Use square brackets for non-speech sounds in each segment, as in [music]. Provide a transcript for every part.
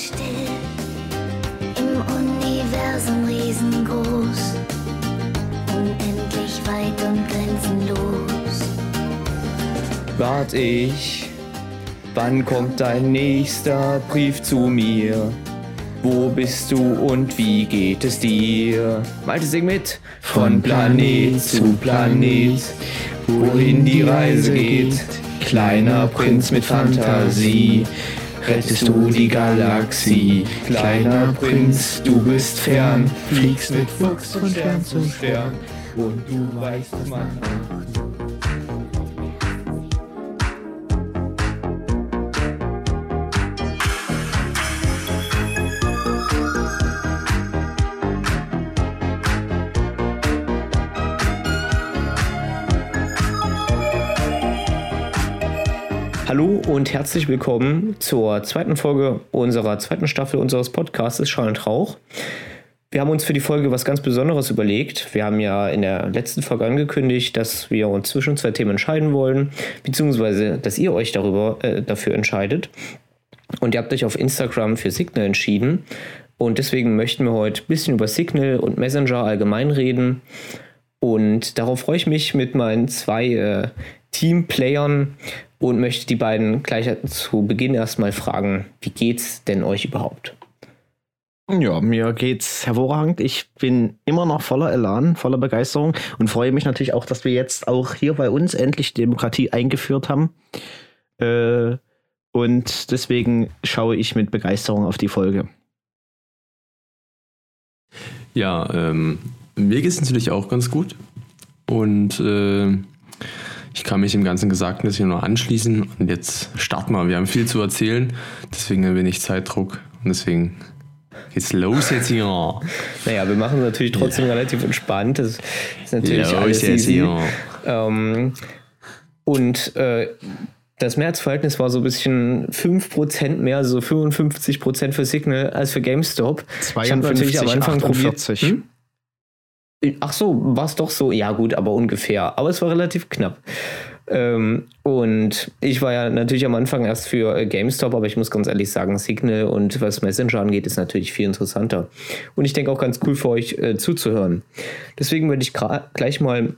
still, im Universum riesengroß, unendlich weit und grenzenlos. Wart ich, wann kommt dein nächster Brief zu mir? Wo bist du und wie geht es dir? Malte, sing mit! Von Planet zu Planet, wohin die Reise geht. Kleiner Prinz mit Fantasie, rettest du die Galaxie. Kleiner Prinz, du bist fern, fliegst mit Fuchs von Stern zu Stern. Und du weißt, man. Hallo und herzlich willkommen zur zweiten Folge unserer zweiten Staffel unseres Podcasts Schall und Rauch. Wir haben uns für die Folge was ganz Besonderes überlegt. Wir haben ja in der letzten Folge angekündigt, dass wir uns zwischen zwei Themen entscheiden wollen, beziehungsweise dass ihr euch darüber äh, dafür entscheidet. Und ihr habt euch auf Instagram für Signal entschieden. Und deswegen möchten wir heute ein bisschen über Signal und Messenger allgemein reden. Und darauf freue ich mich mit meinen zwei äh, Teamplayern und möchte die beiden gleich zu Beginn erstmal fragen, wie geht's denn euch überhaupt? Ja, mir geht's hervorragend. Ich bin immer noch voller Elan, voller Begeisterung und freue mich natürlich auch, dass wir jetzt auch hier bei uns endlich Demokratie eingeführt haben. Äh, und deswegen schaue ich mit Begeisterung auf die Folge. Ja, ähm, mir geht es natürlich auch ganz gut. Und äh, ich kann mich dem ganzen Gesagten jetzt hier nur anschließen. Und jetzt starten wir. Wir haben viel zu erzählen. Deswegen ein wenig Zeitdruck. Und deswegen geht's los jetzt hier. Naja, wir machen es natürlich trotzdem ja. relativ entspannt. Das ist natürlich los alles easy. Ähm, und äh, das Mehrheitsverhältnis war so ein bisschen 5% mehr, so 55% für Signal als für GameStop. 52, ich habe natürlich am Anfang 48. probiert. Hm? Ach so, war es doch so? Ja, gut, aber ungefähr. Aber es war relativ knapp. Ähm, und ich war ja natürlich am Anfang erst für äh, GameStop, aber ich muss ganz ehrlich sagen, Signal und was Messenger angeht, ist natürlich viel interessanter. Und ich denke auch ganz cool für euch äh, zuzuhören. Deswegen würde ich gleich mal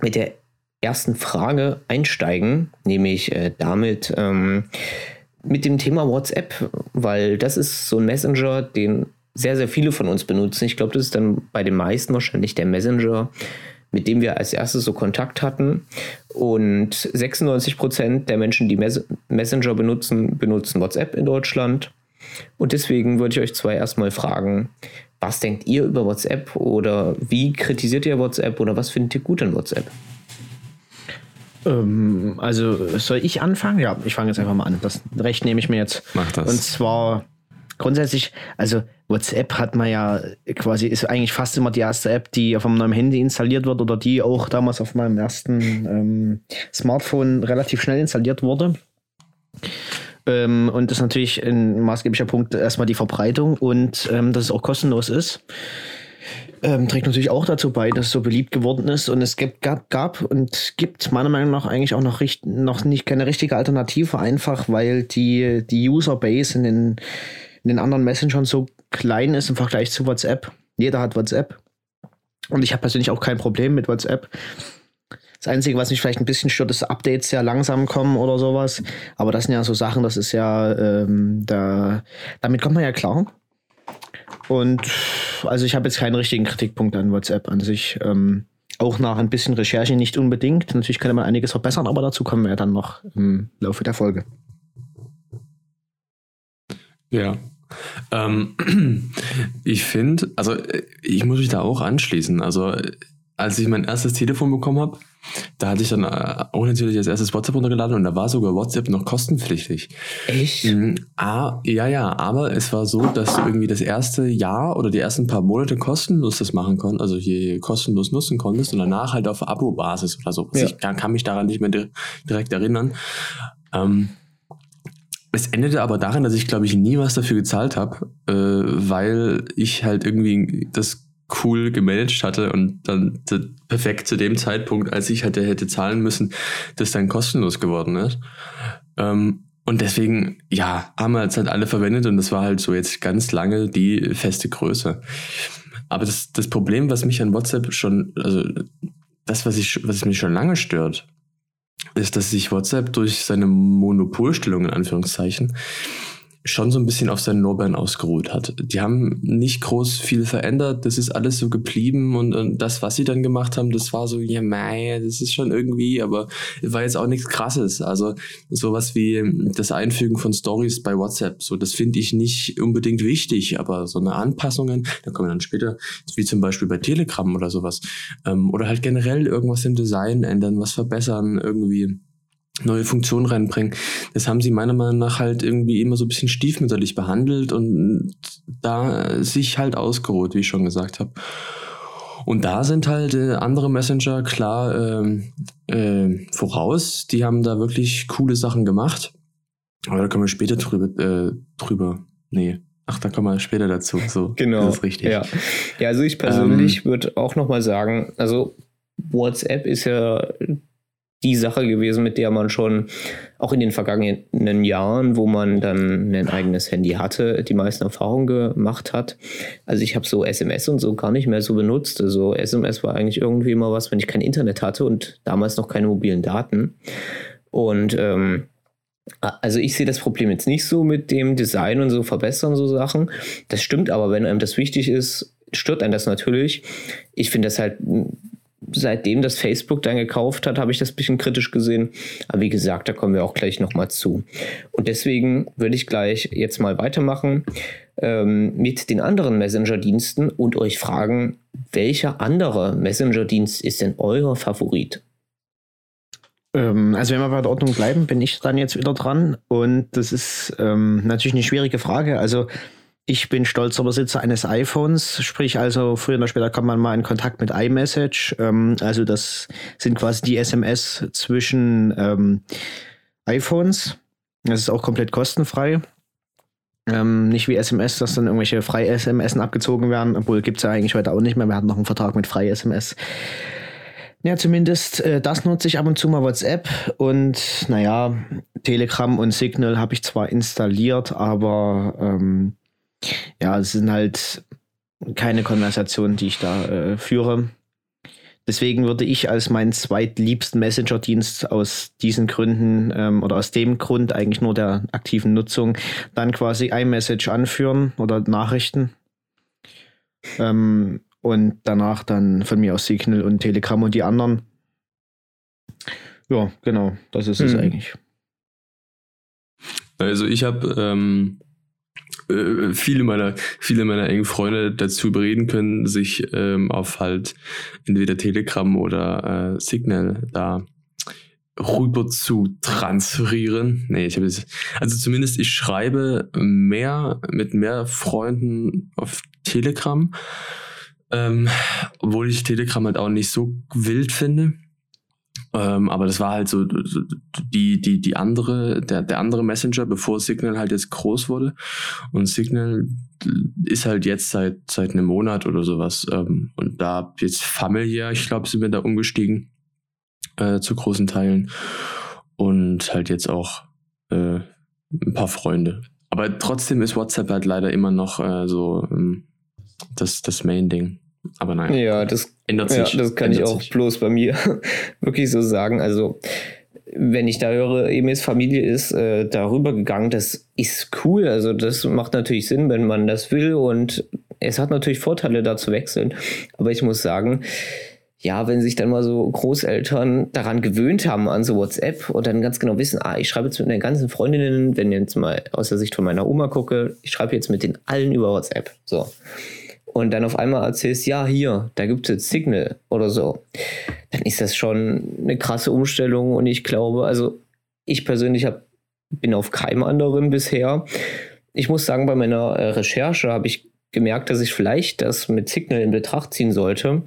mit der ersten Frage einsteigen, nämlich äh, damit ähm, mit dem Thema WhatsApp, weil das ist so ein Messenger, den sehr, sehr viele von uns benutzen. Ich glaube, das ist dann bei den meisten wahrscheinlich der Messenger, mit dem wir als erstes so Kontakt hatten. Und 96 Prozent der Menschen, die Mes Messenger benutzen, benutzen WhatsApp in Deutschland. Und deswegen würde ich euch zwei erstmal fragen, was denkt ihr über WhatsApp oder wie kritisiert ihr WhatsApp oder was findet ihr gut an WhatsApp? Ähm, also soll ich anfangen? Ja, ich fange jetzt einfach mal an. Das Recht nehme ich mir jetzt. Mach das. Und zwar grundsätzlich, also WhatsApp hat man ja quasi, ist eigentlich fast immer die erste App, die auf meinem Handy installiert wird oder die auch damals auf meinem ersten ähm, Smartphone relativ schnell installiert wurde. Ähm, und das ist natürlich ein maßgeblicher Punkt erstmal die Verbreitung und ähm, dass es auch kostenlos ist. Ähm, trägt natürlich auch dazu bei, dass es so beliebt geworden ist. Und es gibt, gab, gab und gibt meiner Meinung nach eigentlich auch noch, richt, noch nicht keine richtige Alternative, einfach weil die, die Userbase in den in den anderen Messengern so klein ist im Vergleich zu WhatsApp. Jeder hat WhatsApp. Und ich habe persönlich auch kein Problem mit WhatsApp. Das Einzige, was mich vielleicht ein bisschen stört, ist, dass Updates sehr langsam kommen oder sowas. Aber das sind ja so Sachen, das ist ja, ähm, da, damit kommt man ja klar. Und also ich habe jetzt keinen richtigen Kritikpunkt an WhatsApp an sich. Ähm, auch nach ein bisschen Recherche nicht unbedingt. Natürlich könnte man einiges verbessern, aber dazu kommen wir ja dann noch im Laufe der Folge. Ja, ähm, [clears throat] ich finde, also ich muss mich da auch anschließen. Also als ich mein erstes Telefon bekommen habe, da hatte ich dann äh, auch natürlich als erstes WhatsApp runtergeladen und da war sogar WhatsApp noch kostenpflichtig. Echt? Ah, ja, ja, aber es war so, dass du irgendwie das erste Jahr oder die ersten paar Monate kostenlos das machen konntest, also hier kostenlos nutzen konntest und danach halt auf Abo-Basis oder so. Ja. Ich kann, kann mich daran nicht mehr direkt erinnern. Ähm, es endete aber darin, dass ich, glaube ich, nie was dafür gezahlt habe, äh, weil ich halt irgendwie das cool gemanagt hatte und dann perfekt zu dem Zeitpunkt, als ich hätte, hätte zahlen müssen, das dann kostenlos geworden ist. Ähm, Und deswegen, ja, haben wir es halt alle verwendet und das war halt so jetzt ganz lange die feste Größe. Aber das, das Problem, was mich an WhatsApp schon, also das, was, ich, was mich schon lange stört, ist, dass sich WhatsApp durch seine Monopolstellung in Anführungszeichen schon so ein bisschen auf seinen Lorbeeren ausgeruht hat. Die haben nicht groß viel verändert, das ist alles so geblieben und, und das, was sie dann gemacht haben, das war so, ja, mei, das ist schon irgendwie, aber war jetzt auch nichts krasses. Also sowas wie das Einfügen von Stories bei WhatsApp, so das finde ich nicht unbedingt wichtig, aber so eine Anpassungen, da kommen wir dann später, wie zum Beispiel bei Telegram oder sowas, ähm, oder halt generell irgendwas im Design ändern, was verbessern, irgendwie neue Funktionen reinbringen. Das haben sie meiner Meinung nach halt irgendwie immer so ein bisschen stiefmütterlich behandelt und da sich halt ausgeruht, wie ich schon gesagt habe. Und da sind halt äh, andere Messenger klar ähm, äh, voraus. Die haben da wirklich coole Sachen gemacht. Aber da kommen wir später drüber. Äh, drüber. Nee. Ach, da kommen wir später dazu. So, [laughs] genau. Das ist richtig. Ja, ja also ich persönlich ähm, würde auch nochmal sagen, also WhatsApp ist ja die Sache gewesen, mit der man schon auch in den vergangenen Jahren, wo man dann ein eigenes Handy hatte, die meisten Erfahrungen gemacht hat. Also ich habe so SMS und so gar nicht mehr so benutzt. Also SMS war eigentlich irgendwie immer was, wenn ich kein Internet hatte und damals noch keine mobilen Daten. Und ähm, also ich sehe das Problem jetzt nicht so mit dem Design und so verbessern so Sachen. Das stimmt aber, wenn einem das wichtig ist, stört einen das natürlich. Ich finde das halt seitdem das Facebook dann gekauft hat, habe ich das ein bisschen kritisch gesehen. Aber wie gesagt, da kommen wir auch gleich nochmal zu. Und deswegen würde ich gleich jetzt mal weitermachen ähm, mit den anderen Messenger-Diensten und euch fragen, welcher andere Messenger-Dienst ist denn euer Favorit? Ähm, also wenn wir bei der Ordnung bleiben, bin ich dann jetzt wieder dran. Und das ist ähm, natürlich eine schwierige Frage. Also ich bin stolzer Besitzer eines iPhones, sprich also früher oder später kommt man mal in Kontakt mit iMessage. Ähm, also das sind quasi die SMS zwischen ähm, iPhones. Das ist auch komplett kostenfrei. Ähm, nicht wie SMS, dass dann irgendwelche Frei-SMS abgezogen werden, obwohl gibt es ja eigentlich heute auch nicht mehr. Wir hatten noch einen Vertrag mit Frei-SMS. Ja, zumindest äh, das nutze ich ab und zu mal WhatsApp und naja, Telegram und Signal habe ich zwar installiert, aber ähm, ja, es sind halt keine Konversationen, die ich da äh, führe. Deswegen würde ich als meinen zweitliebsten Messenger-Dienst aus diesen Gründen ähm, oder aus dem Grund eigentlich nur der aktiven Nutzung dann quasi iMessage anführen oder Nachrichten. Ähm, und danach dann von mir aus Signal und Telegram und die anderen. Ja, genau, das ist hm. es eigentlich. Also ich habe ähm, äh, viele meiner, viele meiner engen Freunde dazu bereden können, sich ähm, auf halt entweder Telegram oder äh, Signal da rüber zu transferieren. Nee, ich habe also zumindest ich schreibe mehr mit mehr Freunden auf Telegram, ähm, obwohl ich Telegram halt auch nicht so wild finde. Ähm, aber das war halt so die, die, die andere, der, der andere Messenger, bevor Signal halt jetzt groß wurde. Und Signal ist halt jetzt seit, seit einem Monat oder sowas. Ähm, und da jetzt familiär, ich glaube, sind wir da umgestiegen äh, zu großen Teilen. Und halt jetzt auch äh, ein paar Freunde. Aber trotzdem ist WhatsApp halt leider immer noch äh, so ähm, das, das Main-Ding. Aber nein. Ja, das ändert sich. Ja, das kann ich auch sich. bloß bei mir [laughs] wirklich so sagen. Also, wenn ich da höre, Emils Familie ist äh, darüber gegangen, das ist cool. Also, das macht natürlich Sinn, wenn man das will. Und es hat natürlich Vorteile, da zu wechseln. Aber ich muss sagen, ja, wenn sich dann mal so Großeltern daran gewöhnt haben an so WhatsApp und dann ganz genau wissen, ah, ich schreibe jetzt mit den ganzen Freundinnen, wenn ich jetzt mal aus der Sicht von meiner Oma gucke, ich schreibe jetzt mit den allen über WhatsApp. So und dann auf einmal erzählst, ja, hier, da gibt es jetzt Signal oder so, dann ist das schon eine krasse Umstellung und ich glaube, also ich persönlich hab, bin auf keinem anderen bisher. Ich muss sagen, bei meiner äh, Recherche habe ich gemerkt, dass ich vielleicht das mit Signal in Betracht ziehen sollte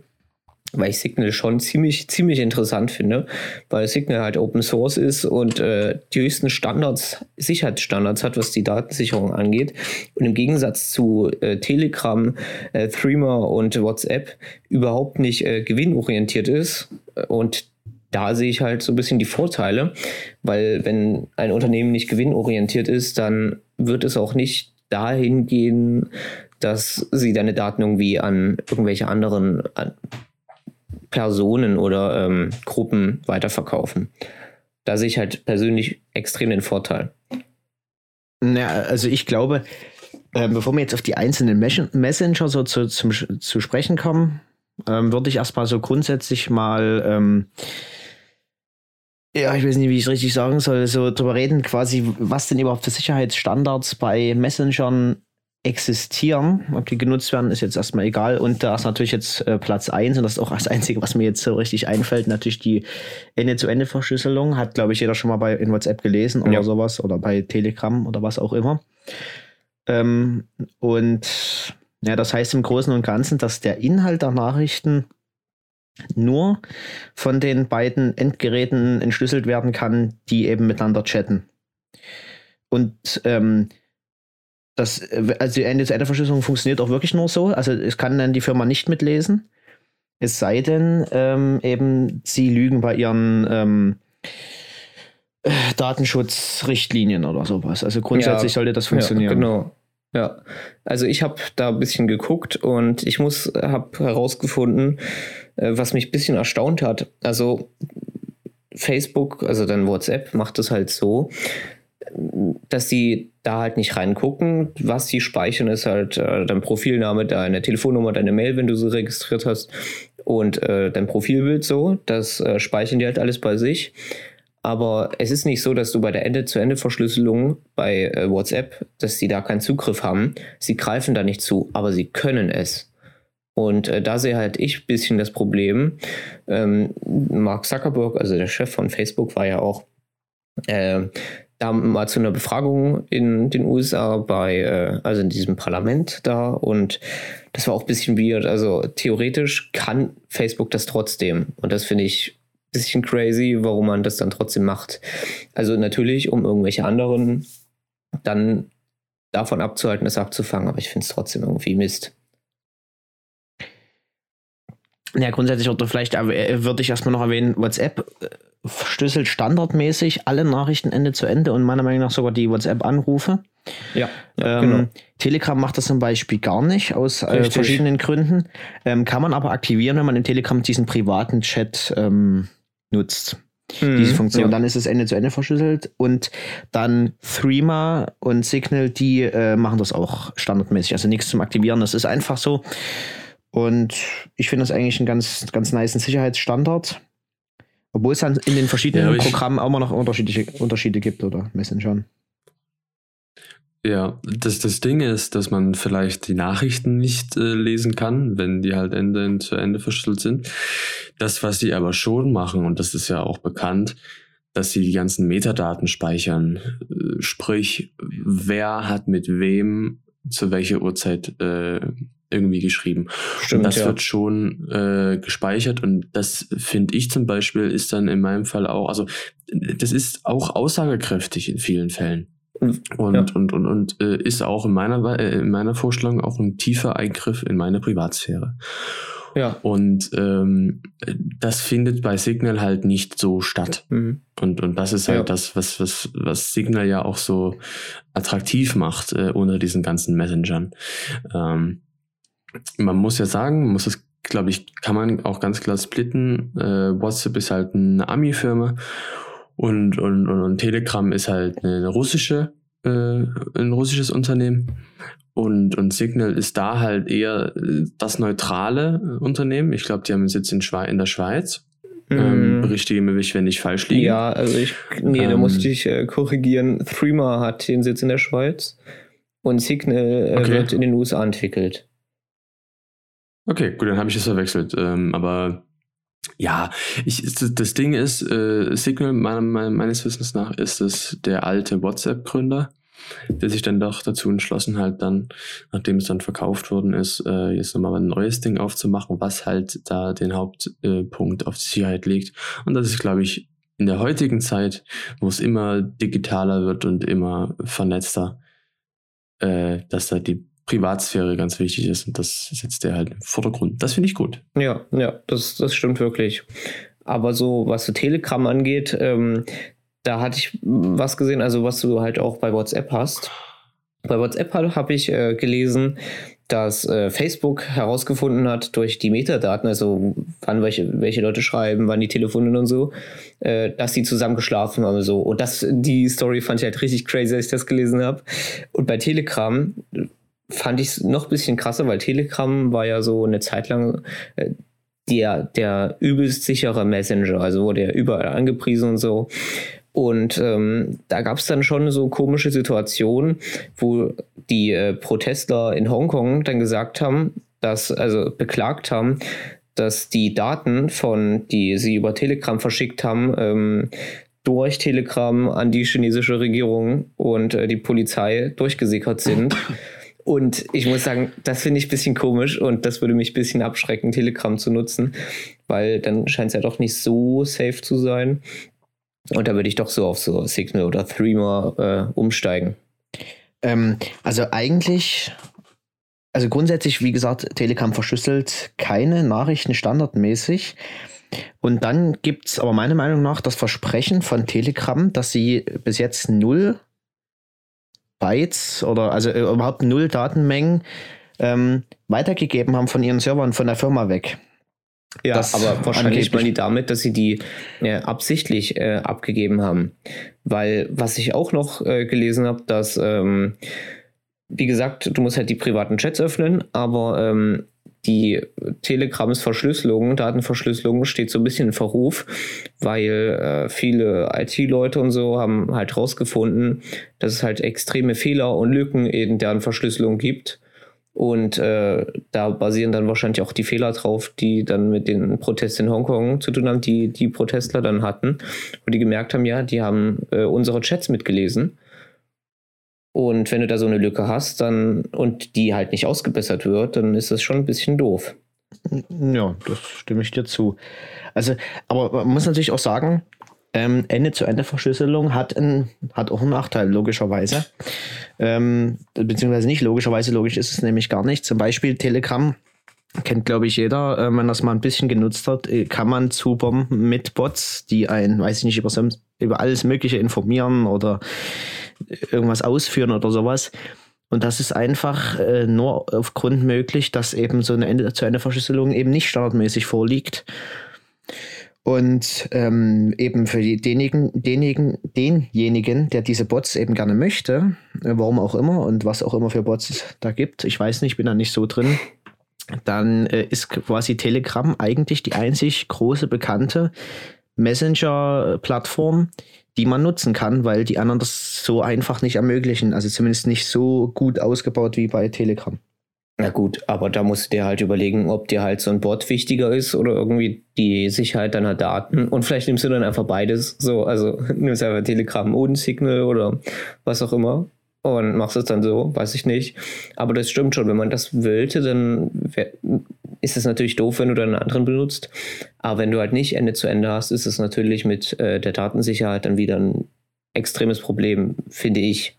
weil ich Signal schon ziemlich, ziemlich interessant finde, weil Signal halt Open Source ist und äh, die höchsten Standards, Sicherheitsstandards hat, was die Datensicherung angeht. Und im Gegensatz zu äh, Telegram, äh, Threema und WhatsApp überhaupt nicht äh, gewinnorientiert ist und da sehe ich halt so ein bisschen die Vorteile, weil wenn ein Unternehmen nicht gewinnorientiert ist, dann wird es auch nicht dahin gehen, dass sie deine Daten irgendwie an irgendwelche anderen an Personen oder ähm, Gruppen weiterverkaufen. Da sehe ich halt persönlich extrem den Vorteil. Ja, also ich glaube, äh, bevor wir jetzt auf die einzelnen Mes Messenger so zu, zum, zu sprechen kommen, ähm, würde ich erstmal so grundsätzlich mal, ähm, ja, ich weiß nicht, wie ich es richtig sagen soll, so drüber reden, quasi, was denn überhaupt für Sicherheitsstandards bei Messengern existieren. Ob die genutzt werden, ist jetzt erstmal egal. Und da ist natürlich jetzt äh, Platz 1 und das ist auch das Einzige, was mir jetzt so richtig einfällt, natürlich die Ende-zu-Ende-Verschlüsselung. Hat, glaube ich, jeder schon mal bei in WhatsApp gelesen oder ja. sowas oder bei Telegram oder was auch immer. Ähm, und ja, das heißt im Großen und Ganzen, dass der Inhalt der Nachrichten nur von den beiden Endgeräten entschlüsselt werden kann, die eben miteinander chatten. Und ähm, das, also die Ende-zu-Ende-Verschlüsselung funktioniert auch wirklich nur so. Also es kann dann die Firma nicht mitlesen. Es sei denn, ähm, eben sie lügen bei ihren ähm, äh, Datenschutzrichtlinien oder sowas. Also grundsätzlich ja, sollte das funktionieren. Ja, genau. Ja, also ich habe da ein bisschen geguckt und ich muss, habe herausgefunden, äh, was mich ein bisschen erstaunt hat. Also Facebook, also dann WhatsApp macht es halt so, dass die da halt nicht reingucken. Was die speichern, ist halt äh, dein Profilname, deine Telefonnummer, deine Mail, wenn du sie registriert hast und äh, dein Profilbild so. Das äh, speichern die halt alles bei sich. Aber es ist nicht so, dass du bei der Ende-zu-Ende-Verschlüsselung bei äh, WhatsApp, dass sie da keinen Zugriff haben. Sie greifen da nicht zu, aber sie können es. Und äh, da sehe halt ich ein bisschen das Problem. Ähm, Mark Zuckerberg, also der Chef von Facebook, war ja auch äh, da mal zu einer Befragung in den USA bei, äh, also in diesem Parlament da und das war auch ein bisschen weird. Also theoretisch kann Facebook das trotzdem und das finde ich bisschen crazy, warum man das dann trotzdem macht. Also natürlich, um irgendwelche anderen dann davon abzuhalten, das abzufangen, aber ich finde es trotzdem irgendwie Mist. Ja, grundsätzlich oder vielleicht äh, würde ich erstmal noch erwähnen, WhatsApp äh, verschlüsselt standardmäßig alle Nachrichten Ende zu Ende und meiner Meinung nach sogar die WhatsApp-Anrufe. Ja, ja ähm, genau. Telegram macht das zum Beispiel gar nicht, aus äh, verschiedenen Gründen. Ähm, kann man aber aktivieren, wenn man in Telegram diesen privaten Chat ähm, nutzt. Mhm, diese Funktion. Ja. Dann ist es Ende zu Ende verschlüsselt und dann Threema und Signal, die äh, machen das auch standardmäßig. Also nichts zum Aktivieren. Das ist einfach so. Und ich finde das eigentlich ein ganz, ganz nice Sicherheitsstandard. Obwohl es dann in den verschiedenen ja, Programmen auch immer noch unterschiedliche Unterschiede gibt oder Messengern. Ja, das, das Ding ist, dass man vielleicht die Nachrichten nicht äh, lesen kann, wenn die halt Ende zu Ende verschlüsselt sind. Das, was sie aber schon machen, und das ist ja auch bekannt, dass sie die ganzen Metadaten speichern. Äh, sprich, wer hat mit wem zu welcher Uhrzeit äh, irgendwie geschrieben. Stimmt, und das ja. wird schon äh, gespeichert und das finde ich zum Beispiel ist dann in meinem Fall auch, also das ist auch aussagekräftig in vielen Fällen. Und, ja. und, und, und äh, ist auch in meiner, äh, in meiner Vorstellung auch ein tiefer Eingriff in meine Privatsphäre. Ja. Und ähm, das findet bei Signal halt nicht so statt. Mhm. Und, und das ist halt ja. das, was, was, was Signal ja auch so attraktiv macht äh, unter diesen ganzen Messengern. Ähm, man muss ja sagen, muss es, glaube ich, kann man auch ganz klar splitten. Äh, WhatsApp ist halt eine Ami-Firma und, und, und, und Telegram ist halt eine russische, äh, ein russisches Unternehmen. Und, und Signal ist da halt eher äh, das neutrale Unternehmen. Ich glaube, die haben einen Sitz in, Schwe in der Schweiz. Ähm, berichtige mich, wenn ich falsch liege. Ja, also ich, nee, ähm, da musste ich äh, korrigieren. Threema hat den Sitz in der Schweiz und Signal äh, okay. wird in den USA entwickelt. Okay, gut, dann habe ich es verwechselt. Ähm, aber ja, ich, das Ding ist, äh, Signal meiner, meines Wissens nach ist es der alte WhatsApp-Gründer, der sich dann doch dazu entschlossen hat, dann, nachdem es dann verkauft worden ist, äh, jetzt nochmal ein neues Ding aufzumachen, was halt da den Hauptpunkt äh, auf die Sicherheit legt. Und das ist, glaube ich, in der heutigen Zeit, wo es immer digitaler wird und immer vernetzter, äh, dass da die Privatsphäre ganz wichtig ist und das setzt er halt im Vordergrund. Das finde ich gut. Ja, ja, das, das stimmt wirklich. aber so, was so Telegram angeht, ähm, da hatte ich was gesehen, also was du halt auch bei WhatsApp hast. Bei WhatsApp habe ich äh, gelesen, dass äh, Facebook herausgefunden hat durch die Metadaten, also wann welche, welche Leute schreiben, wann die Telefonen und so, äh, dass die zusammen geschlafen haben. So. Und das, die Story fand ich halt richtig crazy, als ich das gelesen habe. Und bei Telegram fand ich es noch ein bisschen krasser, weil Telegram war ja so eine Zeit lang äh, der, der übelst sichere Messenger, also wurde ja überall angepriesen und so. Und ähm, da gab es dann schon so komische Situationen, wo die äh, Protestler in Hongkong dann gesagt haben, dass, also beklagt haben, dass die Daten von, die sie über Telegram verschickt haben, ähm, durch Telegram an die chinesische Regierung und äh, die Polizei durchgesickert sind. Und ich muss sagen, das finde ich ein bisschen komisch und das würde mich ein bisschen abschrecken, Telegram zu nutzen, weil dann scheint es ja doch nicht so safe zu sein. Und da würde ich doch so auf so Signal oder Threema äh, umsteigen. Ähm, also eigentlich, also grundsätzlich, wie gesagt, Telegram verschlüsselt keine Nachrichten standardmäßig. Und dann gibt es aber meiner Meinung nach das Versprechen von Telegram, dass sie bis jetzt null Bytes oder also äh, überhaupt null Datenmengen ähm, weitergegeben haben von ihren Servern von der Firma weg. Ja, das aber wahrscheinlich meinen die damit, dass sie die äh, absichtlich äh, abgegeben haben. Weil, was ich auch noch äh, gelesen habe, dass, ähm, wie gesagt, du musst halt die privaten Chats öffnen, aber ähm, die Telegrams Verschlüsselung, Datenverschlüsselung steht so ein bisschen in Verruf, weil äh, viele IT-Leute und so haben halt rausgefunden, dass es halt extreme Fehler und Lücken in deren Verschlüsselung gibt und äh, da basieren dann wahrscheinlich auch die Fehler drauf, die dann mit den Protesten in Hongkong zu tun haben, die die Protestler dann hatten. Und die gemerkt haben, ja, die haben äh, unsere Chats mitgelesen. Und wenn du da so eine Lücke hast, dann und die halt nicht ausgebessert wird, dann ist das schon ein bisschen doof. Ja, das stimme ich dir zu. Also, aber man muss natürlich auch sagen, ähm, Ende-zu-Ende-Verschlüsselung hat, hat auch einen Nachteil, logischerweise. Ähm, beziehungsweise nicht logischerweise, logisch ist es nämlich gar nicht. Zum Beispiel Telegram kennt, glaube ich, jeder. Äh, wenn das mal ein bisschen genutzt hat, äh, kann man zubomben mit Bots, die ein, weiß ich nicht, über, über alles Mögliche informieren oder irgendwas ausführen oder sowas. Und das ist einfach äh, nur aufgrund möglich, dass eben so eine Ende-zu-Ende-Verschlüsselung eben nicht standardmäßig vorliegt. Und ähm, eben für die, denjenigen, denjenigen, denjenigen, der diese Bots eben gerne möchte, äh, warum auch immer und was auch immer für Bots es da gibt, ich weiß nicht, bin da nicht so drin, dann äh, ist quasi Telegram eigentlich die einzig große bekannte Messenger-Plattform, die man nutzen kann, weil die anderen das so einfach nicht ermöglichen. Also zumindest nicht so gut ausgebaut wie bei Telegram. Na gut, aber da musst du dir halt überlegen, ob dir halt so ein Bot wichtiger ist oder irgendwie die Sicherheit deiner Daten. Und vielleicht nimmst du dann einfach beides. So, also [laughs] nimmst einfach Telegram und Signal oder was auch immer und machst es dann so, weiß ich nicht. Aber das stimmt schon, wenn man das wollte, dann ist es natürlich doof, wenn du dann einen anderen benutzt. Aber wenn du halt nicht Ende zu Ende hast, ist es natürlich mit äh, der Datensicherheit dann wieder ein extremes Problem, finde ich.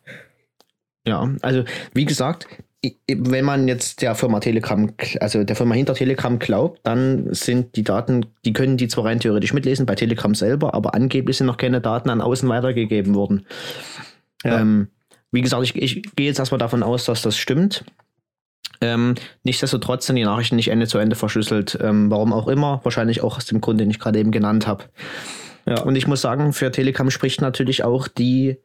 Ja, also wie gesagt, wenn man jetzt der Firma Telegram, also der Firma hinter Telegram glaubt, dann sind die Daten, die können die zwar rein theoretisch mitlesen bei Telegram selber, aber angeblich sind noch keine Daten an außen weitergegeben worden. Ja. Ähm, wie gesagt, ich, ich gehe jetzt erstmal davon aus, dass das stimmt. Ähm, nichtsdestotrotz sind die Nachrichten nicht Ende zu Ende verschlüsselt. Ähm, warum auch immer. Wahrscheinlich auch aus dem Grund, den ich gerade eben genannt habe. Ja. Und ich muss sagen, für Telegram spricht natürlich auch die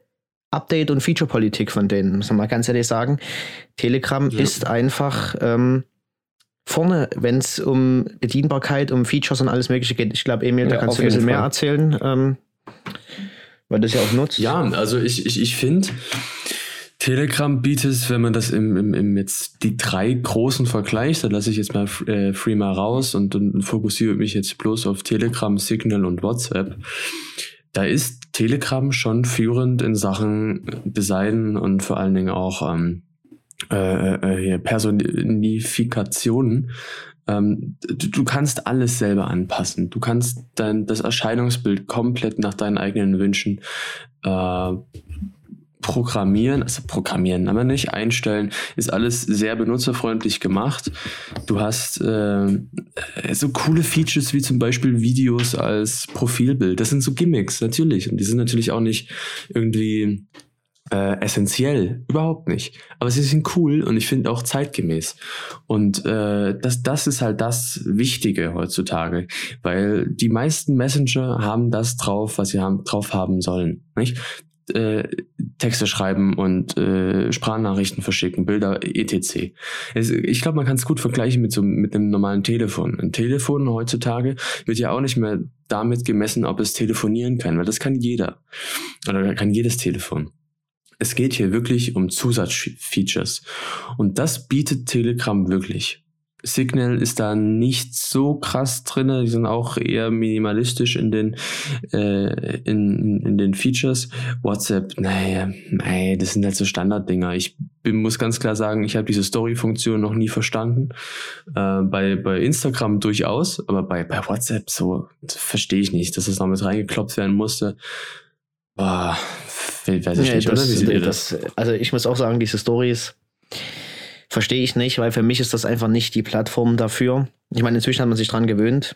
Update- und Feature-Politik von denen, muss man mal ganz ehrlich sagen. Telegram ja. ist einfach ähm, vorne, wenn es um Bedienbarkeit, um Features und alles Mögliche geht. Ich glaube, Emil, ja, da kannst du ein bisschen Fall. mehr erzählen, ähm, weil das ja auch nutzt. Ja, also ich, ich, ich finde, Telegram bietet, wenn man das im, im, im jetzt die drei großen vergleicht, dann lasse ich jetzt mal äh, Freema raus und, und fokussiere mich jetzt bloß auf Telegram, Signal und WhatsApp da ist Telegram schon führend in Sachen Design und vor allen Dingen auch ähm, äh, äh, Personifikationen. Ähm, du, du, kannst alles selber anpassen. Du kannst dein, das Erscheinungsbild komplett nach deinen eigenen Wünschen äh, Programmieren, also Programmieren, aber nicht einstellen, ist alles sehr benutzerfreundlich gemacht. Du hast äh, so coole Features wie zum Beispiel Videos als Profilbild. Das sind so Gimmicks, natürlich. Und die sind natürlich auch nicht irgendwie äh, essentiell, überhaupt nicht. Aber sie sind cool und ich finde auch zeitgemäß. Und äh, das, das ist halt das Wichtige heutzutage, weil die meisten Messenger haben das drauf, was sie haben, drauf haben sollen. Nicht? äh, Texte schreiben und äh, Sprachnachrichten verschicken, Bilder, etc. Es, ich glaube, man kann es gut vergleichen mit so mit einem normalen Telefon. Ein Telefon heutzutage wird ja auch nicht mehr damit gemessen, ob es telefonieren kann, weil das kann jeder. Oder kann jedes Telefon. Es geht hier wirklich um Zusatzfeatures. Und das bietet Telegram wirklich. Signal ist da nicht so krass drin, die sind auch eher minimalistisch in den, äh, in, in den Features. WhatsApp, naja, nee, das sind halt so Standarddinger. Ich bin, muss ganz klar sagen, ich habe diese Story-Funktion noch nie verstanden. Äh, bei, bei Instagram durchaus, aber bei, bei WhatsApp so verstehe ich nicht, dass es noch mit reingeklopft werden musste. Boah, weiß ich Nee, nicht, das, oder? Das? das, also ich muss auch sagen, diese Stories verstehe ich nicht, weil für mich ist das einfach nicht die Plattform dafür. Ich meine, inzwischen hat man sich dran gewöhnt.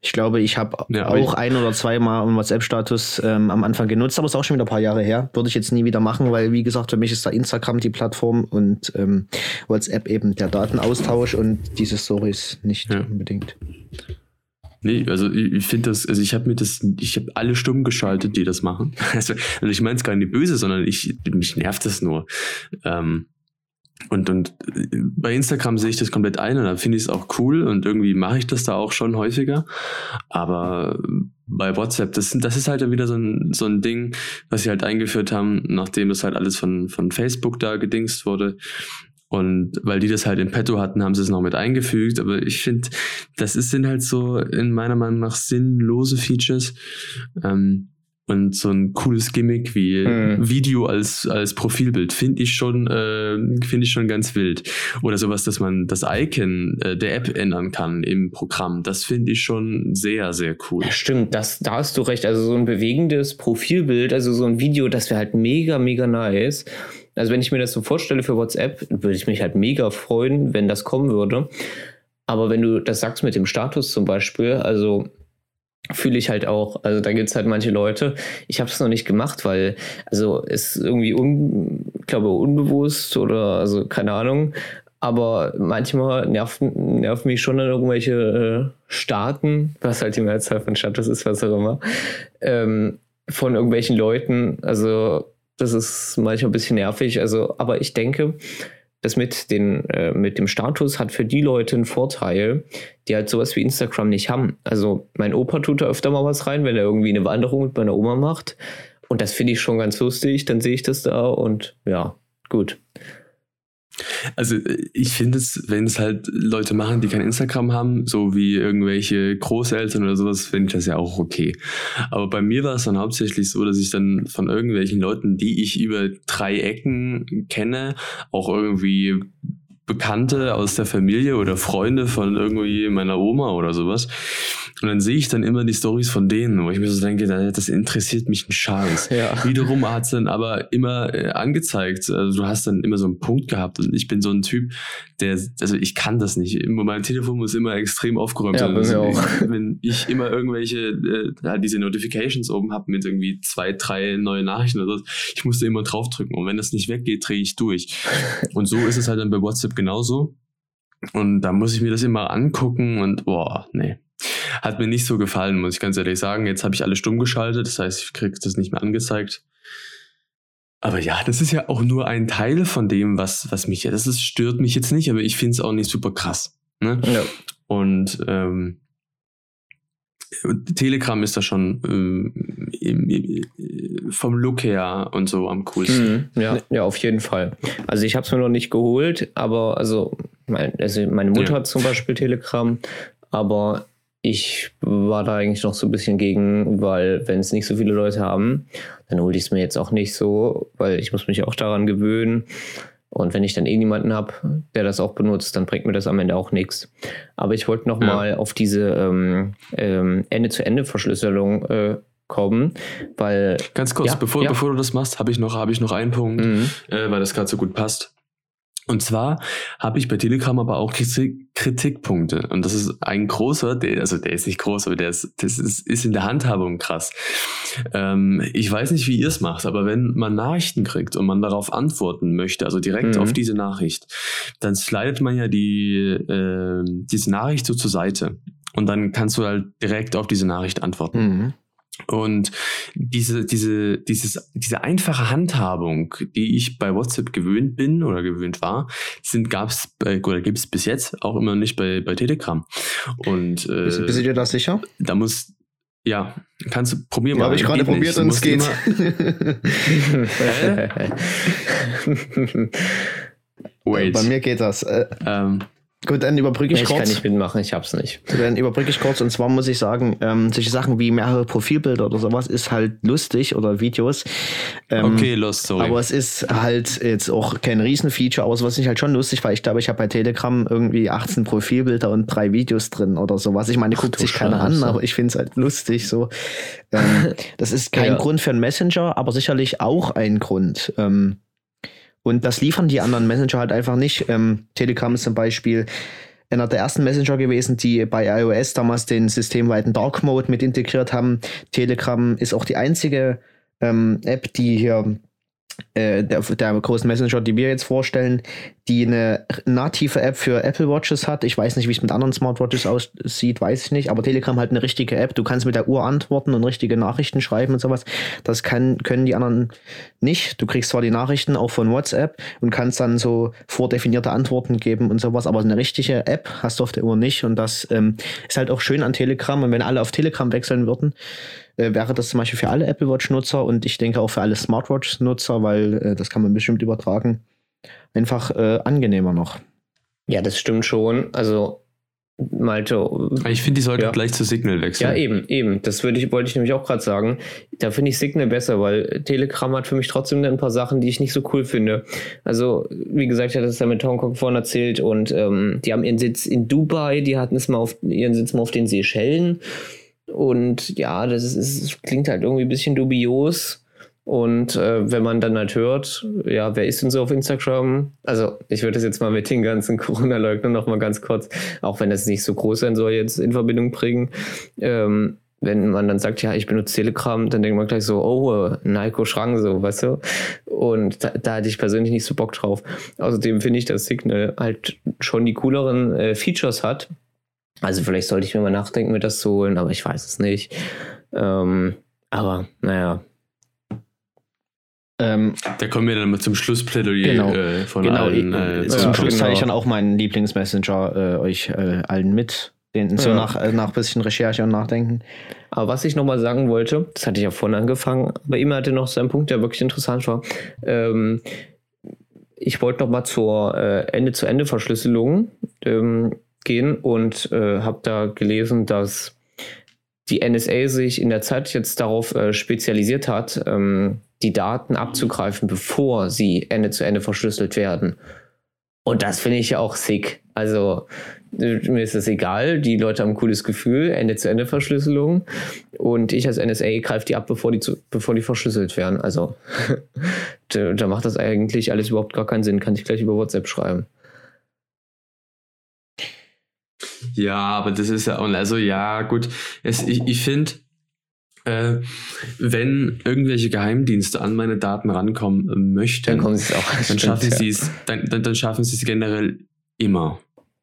Ich glaube, ich habe Ja, auch ich- ein oder zweimal einen WhatsApp-Status ähm, am Anfang genutzt, aber es ist auch schon wieder ein paar Jahre her. Würde ich jetzt nie wieder machen, weil, wie gesagt, für mich ist da Instagram die Plattform und ähm, WhatsApp eben der Datenaustausch und diese Stories nicht Ja. unbedingt. Nee, also ich, ich finde das, also ich habe mir das, ich habe alle stumm geschaltet, die das machen. [laughs] Also, also ich meine es gar nicht böse, sondern ich, mich nervt das nur. Ähm, und, und äh, bei Instagram sehe ich das komplett ein und da finde ich es auch cool und irgendwie mache ich das da auch schon häufiger. Aber bei WhatsApp, das, das ist halt wieder so ein, so ein Ding, was sie halt eingeführt haben, nachdem das halt alles von, von Facebook da gedingst wurde. Und weil die das halt in petto hatten, haben sie es noch mit eingefügt. Aber ich finde, das ist, sind halt so in meiner Meinung nach sinnlose Features. Ähm, und so ein cooles Gimmick wie Mhm. Video als, als Profilbild finde ich schon, äh, finde ich schon ganz wild. Oder sowas, dass man das Icon äh, der App ändern kann im Programm. Das finde ich schon sehr, sehr cool. Ja, stimmt, das, da hast du recht. Also so ein bewegendes Profilbild, also so ein Video, das wäre halt mega, mega nice. Also wenn ich mir das so vorstelle für WhatsApp, würde ich mich halt mega freuen, wenn das kommen würde. Aber wenn du das sagst mit dem Status zum Beispiel, also fühle ich halt auch, also da gibt es halt manche Leute, ich habe es noch nicht gemacht, weil, also es ist irgendwie, un, glaube unbewusst oder, also keine Ahnung, aber manchmal nerven, nerven mich schon dann irgendwelche äh, Staaten, was halt die Mehrzahl von Status ist, was auch immer, ähm, von irgendwelchen Leuten, also das ist manchmal ein bisschen nervig, also, aber ich denke, das mit, den, äh, mit dem Status hat für die Leute einen Vorteil, die halt sowas wie Instagram nicht haben. Also mein Opa tut da öfter mal was rein, wenn er irgendwie eine Wanderung mit meiner Oma macht. Und das finde ich schon ganz lustig. Dann sehe ich das da und ja, gut. Also äh, ich finde es, wenn es halt Leute machen, die kein Instagram haben, so wie irgendwelche Großeltern oder sowas, finde ich das ja auch okay. Aber bei mir war es dann hauptsächlich so, dass ich dann von irgendwelchen Leuten, die ich über drei Ecken kenne, auch irgendwie Bekannte aus der Familie oder Freunde von irgendwie meiner Oma oder sowas. Und dann sehe ich dann immer die Stories von denen, wo ich mir so denke, das interessiert mich ein Scheiß. Ja. Wiederum hat es dann aber immer äh, angezeigt. Also du hast dann immer so einen Punkt gehabt und ich bin so ein Typ, der, also ich kann das nicht. Mein Telefon muss immer extrem aufgeräumt Ja, sein. Also, auch. [laughs] Wenn ich immer irgendwelche, äh, halt diese Notifications oben habe mit irgendwie zwei, drei neue Nachrichten oder so, ich musste immer draufdrücken und wenn das nicht weggeht, drehe ich durch. Und so ist es halt dann bei WhatsApp genauso. Und da muss ich mir das immer angucken und boah, nee. Hat mir nicht so gefallen, muss ich ganz ehrlich sagen. Jetzt habe ich alles stumm geschaltet, das heißt, ich kriege das nicht mehr angezeigt. Aber ja, das ist ja auch nur ein Teil von dem, was, was mich, das ist, stört mich jetzt nicht, aber ich finde es auch nicht super krass. Ne? Ja. Und ähm, Telegram ist da schon ähm, im, im, vom Look her und so am coolsten. Mhm, ja, ja, auf jeden Fall. Also ich habe es mir noch nicht geholt, aber also, mein, also meine Mutter Ja. hat zum Beispiel Telegram, aber ich war da eigentlich noch so ein bisschen gegen, weil wenn es nicht so viele Leute haben, dann hole ich es mir jetzt auch nicht so, weil ich muss mich auch daran gewöhnen. Und wenn ich dann eh niemanden habe, der das auch benutzt, dann bringt mir das am Ende auch nichts. Aber ich wollte noch Ja. mal auf diese ähm, ähm, Ende-zu-Ende-Verschlüsselung äh, kommen, weil Ganz kurz, Ja, bevor, ja. bevor du das machst, habe ich noch, habe ich noch einen Punkt, Mhm. äh, weil das gerade so gut passt. Und zwar habe ich bei Telegram aber auch Kritik, Kritikpunkte. Und das ist ein großer, der, also der ist nicht groß, aber der ist, das ist, ist in der Handhabung krass. Ähm, ich weiß nicht, wie ihr es macht, aber wenn man Nachrichten kriegt und man darauf antworten möchte, also direkt Mhm. auf diese Nachricht, dann slidet man ja die, äh, diese Nachricht so zur Seite. Und dann kannst du halt direkt auf diese Nachricht antworten. Mhm. Und diese, diese, dieses, diese einfache Handhabung, die ich bei WhatsApp gewöhnt bin oder gewöhnt war, sind gab's bei, oder gibt es bis jetzt auch immer nicht bei, bei Telegram. Und äh, Bist, bist du dir da sicher? da muss, ja, kannst du probieren Ja, habe ich gerade probiert und es geht. Wait. [laughs] Bei mir geht das. Äh, ähm, gut, dann überbrücke ich ich kann kurz. nicht mitmachen, ich hab's nicht. Dann überbrücke ich kurz und zwar muss ich sagen, ähm, solche Sachen wie mehrere Profilbilder oder sowas ist halt lustig oder Videos. Ähm, okay, los, sorry. Aber es ist halt jetzt auch kein Riesenfeature, aber sowas ist halt schon lustig, weil ich glaube, ich habe bei Telegram irgendwie 18 Profilbilder und drei Videos drin oder sowas. Ich meine, guckt du sich keiner an, aber ich finde es halt lustig so. Ähm, [laughs] das ist kein Ja. Grund für einen Messenger, aber sicherlich auch ein Grund. Ähm, und das liefern die anderen Messenger halt einfach nicht. Ähm, Telegram ist zum Beispiel einer der ersten Messenger gewesen, die bei iOS damals den systemweiten Dark Mode mit integriert haben. Telegram ist auch die einzige ähm, App, die hier äh, der, der großen Messenger, die wir jetzt vorstellen, die eine native App für Apple Watches hat. Ich weiß nicht, wie es mit anderen Smartwatches aussieht, weiß ich nicht, aber Telegram halt eine richtige App. Du kannst mit der Uhr antworten und richtige Nachrichten schreiben und sowas. Das kann, können die anderen nicht. Du kriegst zwar die Nachrichten auch von WhatsApp und kannst dann so vordefinierte Antworten geben und sowas, aber eine richtige App hast du auf der Uhr nicht und das ähm, ist halt auch schön an Telegram und wenn alle auf Telegram wechseln würden, äh, wäre das zum Beispiel für alle Apple Watch-Nutzer und ich denke auch für alle Smartwatch-Nutzer, weil äh, das kann man bestimmt übertragen, einfach äh, angenehmer noch. Ja, das stimmt schon. Also, Malte, ich finde, die sollten Ja. gleich zu Signal wechseln. Ja, eben, eben. Das würde ich, wollte ich nämlich auch gerade sagen. Da finde ich Signal besser, weil Telegram hat für mich trotzdem ein paar Sachen, die ich nicht so cool finde. Also, wie gesagt, ich hatte es ja mit Hongkong vorhin erzählt und ähm, die haben ihren Sitz in Dubai, die hatten es mal auf ihren Sitz mal auf den Seychellen. Und ja, das ist, es klingt halt irgendwie ein bisschen dubios. Und äh, wenn man dann halt hört, ja, wer ist denn so auf Instagram? Also, ich würde das jetzt mal mit den ganzen [laughs] Corona-Leugnern noch mal ganz kurz, auch wenn das nicht so groß sein soll, jetzt in Verbindung bringen. Ähm, wenn man dann sagt, ja, ich benutze Telegram, dann denkt man gleich so, oh, Naiko Schrang, so, weißt du? Und da, da hatte ich persönlich nicht so Bock drauf. Außerdem finde ich, dass Signal halt schon die cooleren äh, Features hat. Also vielleicht sollte ich mir mal nachdenken, mir das zu holen, aber ich weiß es nicht. Ähm, aber naja, Ähm, Da kommen wir dann mal zum Schlussplädoyer Genau. äh, von genau, allen. äh, Äh, zum ja, Schluss genau. teile ich dann auch meinen Lieblingsmessenger äh, euch äh, allen mit. Den, so Ja. nach, äh, nach bisschen Recherche und Nachdenken. Aber was ich nochmal sagen wollte, das hatte ich ja vorhin angefangen, aber immer hatte noch so einen Punkt, der wirklich interessant war. Ähm, ich wollte nochmal zur äh, Ende-zu-Ende-Verschlüsselung ähm, gehen und äh, habe da gelesen, dass die NSA sich in der Zeit jetzt darauf äh, spezialisiert hat, ähm, die Daten abzugreifen, bevor sie Ende zu Ende verschlüsselt werden. Und das finde ich ja auch sick. Also äh, mir ist das egal, die Leute haben ein cooles Gefühl, Ende-zu-Ende-Verschlüsselung. Und ich als NSA greife die ab, bevor die, zu, bevor die verschlüsselt werden. Also [laughs] da, da macht das eigentlich alles überhaupt gar keinen Sinn. Kann ich gleich über WhatsApp schreiben. Ja, aber das ist ja, und also ja, gut. Es, ich ich finde, äh, wenn irgendwelche Geheimdienste an meine Daten rankommen möchten, Dann es dann schaffen sie es, dann, dann, dann schaffen sie es generell immer.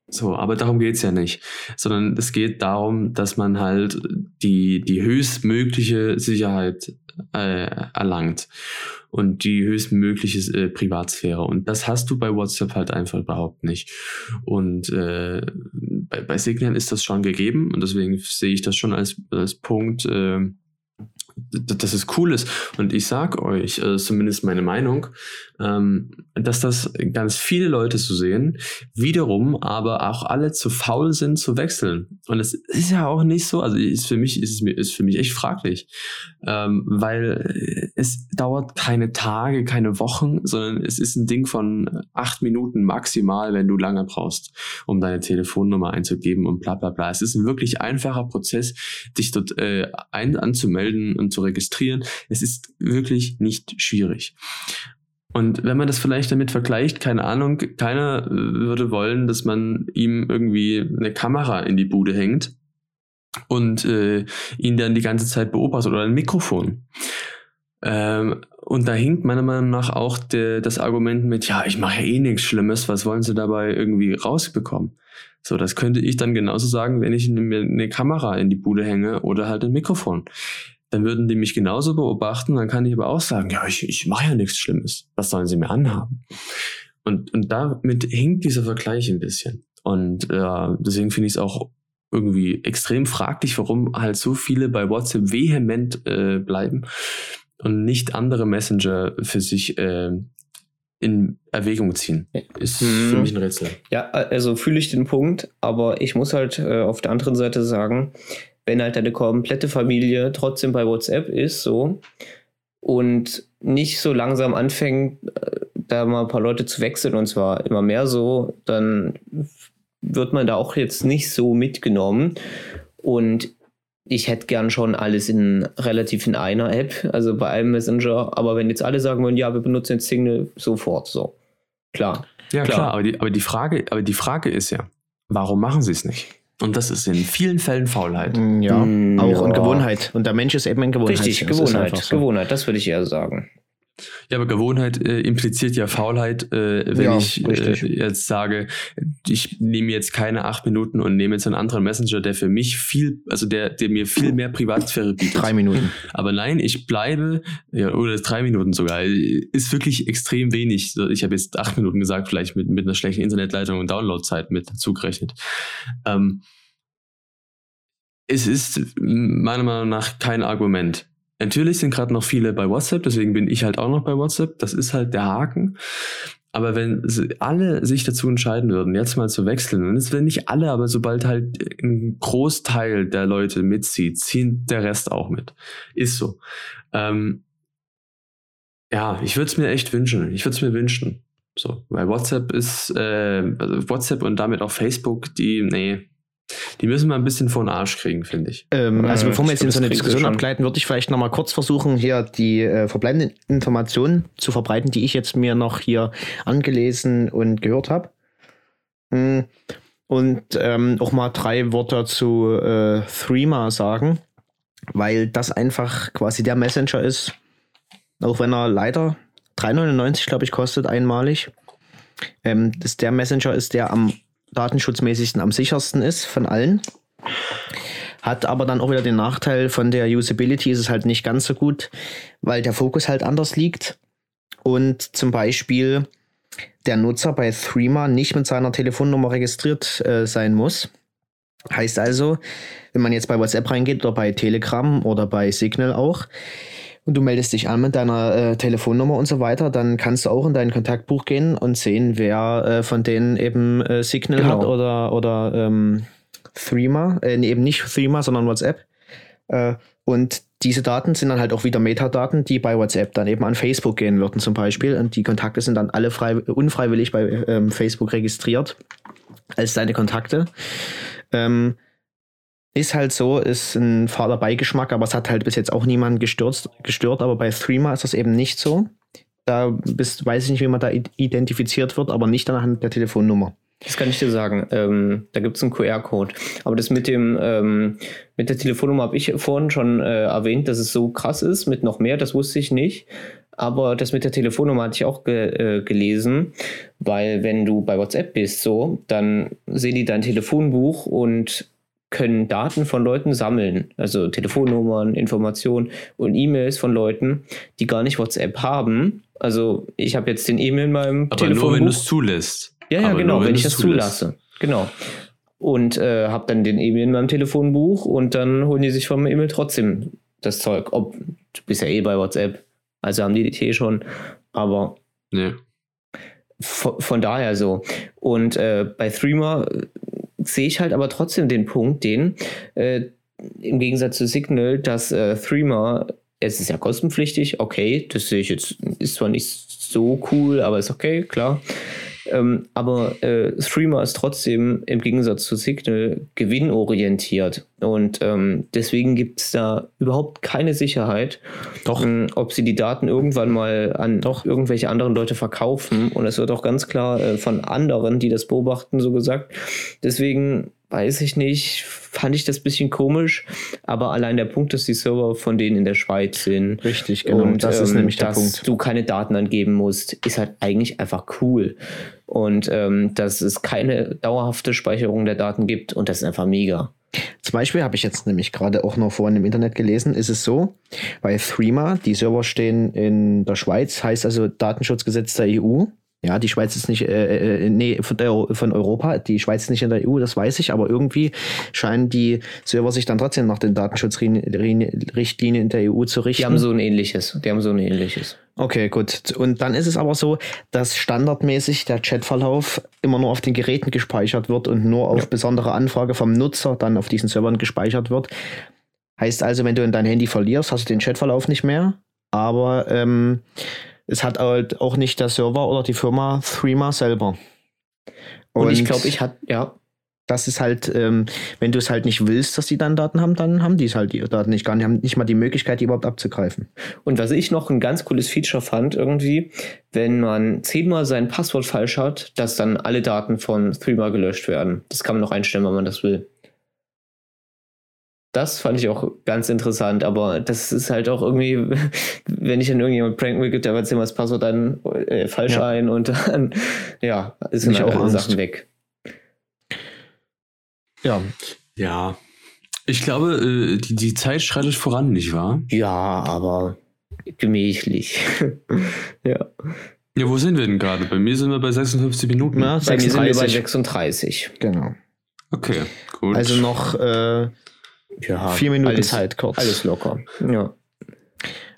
So, aber darum geht's ja nicht. Sondern es geht darum, dass man halt die, die höchstmögliche Sicherheit äh, erlangt und die höchstmögliche äh, Privatsphäre. Und das hast du bei WhatsApp halt einfach überhaupt nicht. Und äh, bei, bei Signal ist das schon gegeben und deswegen sehe ich das schon als, als Punkt, äh, dass es cool ist. Und ich sag euch, äh, zumindest meine Meinung, ähm, dass das ganz viele Leute so sehen, wiederum aber auch alle zu faul sind zu wechseln. Und es ist ja auch nicht so, also ist für mich ist mir ist für mich echt fraglich, ähm, weil es dauert keine Tage, keine Wochen, sondern es ist ein Ding von acht Minuten maximal, wenn du lange brauchst, um deine Telefonnummer einzugeben und bla bla bla. Es ist ein wirklich einfacher Prozess, dich dort äh, ein anzumelden und zu registrieren. Es ist wirklich nicht schwierig. Und wenn man das vielleicht damit vergleicht, keine Ahnung, keiner würde wollen, dass man ihm irgendwie eine Kamera in die Bude hängt und äh, ihn dann die ganze Zeit beobachtet oder ein Mikrofon. Ähm, und da hinkt meiner Meinung nach auch de, das Argument mit, ja, ich mache eh nichts Schlimmes, was wollen sie dabei irgendwie rausbekommen? So, das könnte ich dann genauso sagen, wenn ich mir eine Kamera in die Bude hänge oder halt ein Mikrofon. Dann würden die mich genauso beobachten, dann kann ich aber auch sagen, ja, ich, ich mache ja nichts Schlimmes. Was sollen sie mir anhaben? Und, und damit hinkt dieser Vergleich ein bisschen. Und äh, deswegen finde ich es auch irgendwie extrem fraglich, warum halt so viele bei WhatsApp vehement äh, bleiben und nicht andere Messenger für sich äh, in Erwägung ziehen. Ist mhm. für mich ein Rätsel. Ja, also fühle ich den Punkt, aber ich muss halt äh, auf der anderen Seite sagen, wenn halt deine komplette Familie trotzdem bei WhatsApp ist, so und nicht so langsam anfängt, äh, da mal ein paar Leute zu wechseln und zwar immer mehr so, dann wird man da auch jetzt nicht so mitgenommen. Und ich hätte gern schon alles in relativ in einer App, also bei einem Messenger. Aber wenn jetzt alle sagen wollen, ja, wir benutzen jetzt Signal sofort, so. Klar. Ja, klar, klar aber, die, aber, die Frage, aber die Frage ist ja, warum machen sie es nicht? Und das ist in vielen Fällen Faulheit. Mm, ja, mm, auch ja. und Gewohnheit. Und der Mensch ist eben ein Gewohnheit. Richtig, Gewohnheit. So. Gewohnheit, das würde ich eher sagen. Ja, aber Gewohnheit äh, impliziert ja Faulheit, äh, wenn ja, ich äh, jetzt sage, ich nehme jetzt keine acht Minuten und nehme jetzt einen anderen Messenger, der für mich viel, also der, der mir viel mehr Privatsphäre bietet. Drei Minuten. Aber nein, ich bleibe, ja, oder drei Minuten sogar, ist wirklich extrem wenig. Ich habe jetzt acht Minuten gesagt, vielleicht mit, mit einer schlechten Internetleitung und Downloadzeit mit dazu gerechnet. Ähm, es ist meiner Meinung nach kein Argument Natürlich sind gerade noch viele bei WhatsApp, deswegen bin ich halt auch noch bei WhatsApp. Das ist halt der Haken. Aber wenn alle sich dazu entscheiden würden, jetzt mal zu wechseln, und es werden nicht alle, aber sobald halt ein Großteil der Leute mitzieht, ziehen der Rest auch mit. Ist so. Ähm, ja, ich würde es mir echt wünschen. Ich würde es mir wünschen. So, weil WhatsApp ist, äh, also WhatsApp und damit auch Facebook, die, nee, die müssen wir ein bisschen vor den Arsch kriegen, finde ich. Ähm, also bevor wir jetzt in so eine Diskussion abgleiten, würde ich vielleicht nochmal kurz versuchen, hier die äh, verbleibenden Informationen zu verbreiten, die ich jetzt mir noch hier angelesen und gehört habe. Hm. Und ähm, auch mal drei Worte zu äh, Threema sagen, weil das einfach quasi der Messenger ist, auch wenn er leider 3,99 glaube ich kostet einmalig. Ähm, das der Messenger ist, der am datenschutzmäßigsten am sichersten ist von allen. Hat aber dann auch wieder den Nachteil von der Usability ist es halt nicht ganz so gut, weil der Fokus halt anders liegt. Und zum Beispiel der Nutzer bei Threema nicht mit seiner Telefonnummer registriert äh, sein muss. Heißt also, wenn man jetzt bei WhatsApp reingeht oder bei Telegram oder bei Signal auch, und du meldest dich an mit deiner äh, Telefonnummer und so weiter, dann kannst du auch in dein Kontaktbuch gehen und sehen, wer äh, von denen eben äh, Signal genau. hat oder, oder ähm, Threema, äh, eben nicht Threema, sondern WhatsApp. Äh, und diese Daten sind dann halt auch wieder Metadaten, die bei WhatsApp dann eben an Facebook gehen würden zum Beispiel. Und die Kontakte sind dann alle frei, unfreiwillig bei ähm, Facebook registriert als deine Kontakte. Ähm, ist halt so, ist ein fader Beigeschmack, aber es hat halt bis jetzt auch niemanden gestört, gestört. Aber bei Threema ist das eben nicht so. Da bist, weiß ich nicht, wie man da identifiziert wird, aber nicht anhand der Telefonnummer. Das kann ich dir sagen. Ähm, da gibt es einen QR-Code. Aber das mit dem ähm, mit der Telefonnummer habe ich vorhin schon äh, erwähnt, dass es so krass ist, mit noch mehr, das wusste ich nicht. Aber das mit der Telefonnummer hatte ich auch ge äh, gelesen, weil wenn du bei WhatsApp bist, so, dann sehen die dein Telefonbuch und können Daten von Leuten sammeln, also Telefonnummern, Informationen und E-Mails von Leuten, die gar nicht WhatsApp haben. Also ich habe jetzt den E-Mail in meinem Aber Telefonbuch. nur wenn du es zulässt. Ja, ja, Aber genau, wenn, wenn ich das zulässt. zulasse. Genau. Und äh, habe dann den E-Mail in meinem Telefonbuch und dann holen die sich vom E-Mail trotzdem das Zeug. Ob, du bist ja eh bei WhatsApp, also haben die die eh schon. Aber nee. von, von daher so. Und äh, bei Threema sehe ich halt aber trotzdem den Punkt, den äh, im Gegensatz zu Signal, dass äh, Threema, es ist ja kostenpflichtig, okay, das sehe ich jetzt, ist zwar nicht so cool, aber ist okay, klar. Ähm, aber äh, Streamer ist trotzdem im Gegensatz zu Signal gewinnorientiert. Und ähm, deswegen gibt es da überhaupt keine Sicherheit, Doch. ähm, ob sie die Daten irgendwann mal an Doch. irgendwelche anderen Leute verkaufen. Und es wird auch ganz klar äh, von anderen, die das beobachten, so gesagt. Deswegen weiß ich nicht, fand ich das ein bisschen komisch. Aber allein der Punkt, dass die Server von denen in der Schweiz sind. Richtig, genau. Und das ist ähm, nämlich der dass Punkt. du keine Daten angeben musst, ist halt eigentlich einfach cool. Und ähm, dass es keine dauerhafte Speicherung der Daten gibt und das ist einfach mega. Zum Beispiel habe ich jetzt nämlich gerade auch noch vorhin im Internet gelesen, ist es so, bei Threema, die Server stehen in der Schweiz, heißt also Datenschutzgesetz der EU. Ja, die Schweiz ist nicht, äh, äh, nee, von, von Europa, die Schweiz ist nicht in der EU, das weiß ich, aber irgendwie scheinen die Server sich dann trotzdem nach den Datenschutzrichtlinien der EU zu richten. Die haben so ein ähnliches. Die haben so ein ähnliches. Okay, gut. Und dann ist es aber so, dass standardmäßig der Chatverlauf immer nur auf den Geräten gespeichert wird und nur auf besondere Anfrage vom Nutzer dann auf diesen Servern gespeichert wird. Heißt also, wenn du dein Handy verlierst, hast du den Chatverlauf nicht mehr. Aber ähm, es hat halt auch nicht der Server oder die Firma Threema selber. Und, ich glaube, ich hatte, ja, das ist halt, ähm, wenn du es halt nicht willst, dass die dann Daten haben, dann haben die es halt die Daten nicht gar nicht, haben nicht mal die Möglichkeit, die überhaupt abzugreifen. Und was ich noch ein ganz cooles Feature fand, irgendwie, wenn man zehnmal sein Passwort falsch hat, dass dann alle Daten von Threema gelöscht werden. Das kann man noch einstellen, wenn man das will. Das fand ich auch ganz interessant, aber das ist halt auch irgendwie, [laughs] wenn ich dann irgendjemand pranken will, gibt er aber zehnmal das Passwort dann äh, falsch Ja. ein und dann, [laughs] ja, sind Ich halt auch. Sachen weg. Ja, Ja. Ich glaube, äh, die, die Zeit schreitet voran, nicht wahr? Ja, aber gemächlich. [laughs] ja. Ja, wo sind wir denn gerade? Bei mir sind wir bei 56 Minuten. Ja, Bei mir sind wir bei 36. 36. genau. Okay, gut. Also noch äh, Ja, vier Minuten alles, Zeit kurz. Alles locker. Ja.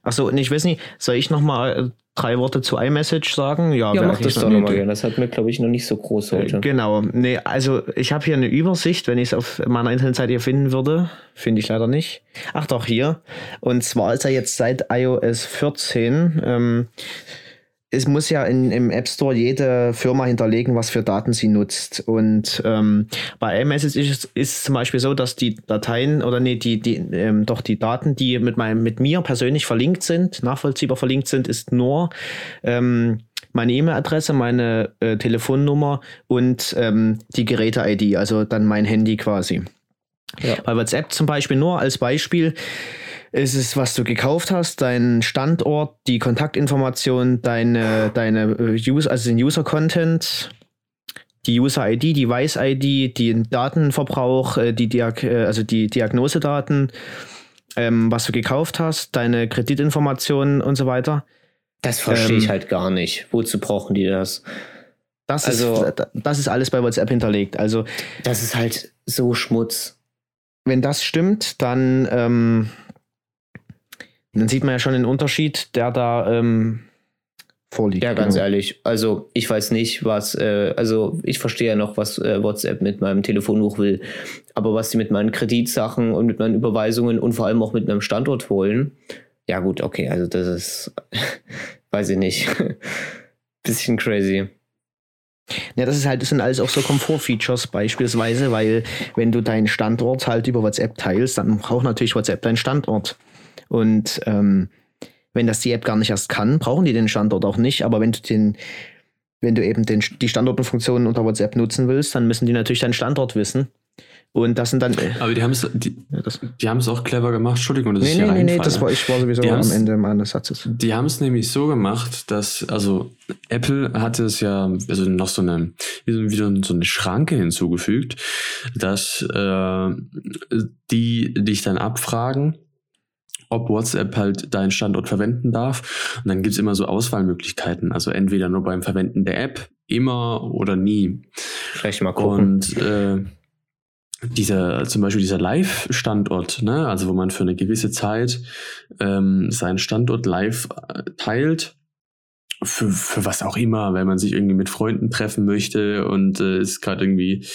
Achso, und ich weiß nicht, soll ich noch mal äh, drei Worte zu iMessage sagen? Ja, wäre mach das doch nochmal gerne. Das hat mir, glaube ich, noch nicht so groß heute. Genau. Nee, also ich habe hier eine Übersicht, wenn ich es auf meiner Internetseite hier finden würde. Finde ich leider nicht. Ach doch, hier. Und zwar ist er jetzt seit iOS 14. Ähm, es muss ja in, im App Store jede Firma hinterlegen, was für Daten sie nutzt. Und ähm, bei iMessage ist es ist zum Beispiel so, dass die Dateien oder nee, die, die, ähm, doch die Daten, die mit meinem, mit mir persönlich verlinkt sind, nachvollziehbar verlinkt sind, ist nur ähm, meine E-Mail-Adresse, meine äh, Telefonnummer und ähm, die Geräte-ID, also dann mein Handy quasi. Ja. Bei WhatsApp zum Beispiel nur als Beispiel ist es, was du gekauft hast, dein Standort, die Kontaktinformation, deine, deine äh, User, also den User-Content, die User-ID, die Device-ID, den Datenverbrauch, äh, die Diag äh, also die Diagnosedaten, ähm, was du gekauft hast, deine Kreditinformationen und so weiter. Das verstehe Ähm, ich halt gar nicht. Wozu brauchen die das? Das, Also- ist, das ist alles bei WhatsApp hinterlegt. Also Das ist halt so Schmutz. wenn das stimmt, dann, ähm, dann sieht man ja schon den Unterschied, der da ähm, vorliegt. Ja, ganz Genau. ehrlich. Also, ich weiß nicht, was, äh, also ich verstehe ja noch, was äh, WhatsApp mit meinem Telefonbuch will. Aber was die mit meinen Kreditsachen und mit meinen Überweisungen und vor allem auch mit meinem Standort wollen, ja, gut, okay, also das ist, [laughs] weiß ich nicht. [laughs] Bisschen crazy. Ja, das ist halt, das sind alles auch so Komfort-Features beispielsweise, weil wenn du deinen Standort halt über WhatsApp teilst, dann braucht natürlich WhatsApp deinen Standort. Und ähm, wenn das die App gar nicht erst kann, brauchen die den Standort auch nicht. Aber wenn du den, wenn du eben den, die Standortenfunktionen unter WhatsApp nutzen willst, dann müssen die natürlich deinen Standort wissen. Und das sind dann. Äh, Aber die haben es die, das, die haben's auch clever gemacht. Entschuldigung, dass nee, ich nee, hier nee, nee, das war, ich war sowieso am Ende meines Satzes. Die haben es nämlich so gemacht, dass, also Apple hatte es ja, also noch so eine, wie so, wie so so eine Schranke hinzugefügt, dass äh, die dich dann abfragen, ob WhatsApp halt deinen Standort verwenden darf. Und dann gibt's immer so Auswahlmöglichkeiten. Also entweder nur beim Verwenden der App, immer oder nie. Vielleicht mal gucken. Und äh, dieser, zum Beispiel dieser Live-Standort, ne, also wo man für eine gewisse Zeit ähm, seinen Standort live äh, teilt, für, für was auch immer, wenn man sich irgendwie mit Freunden treffen möchte und äh, ist gerade irgendwie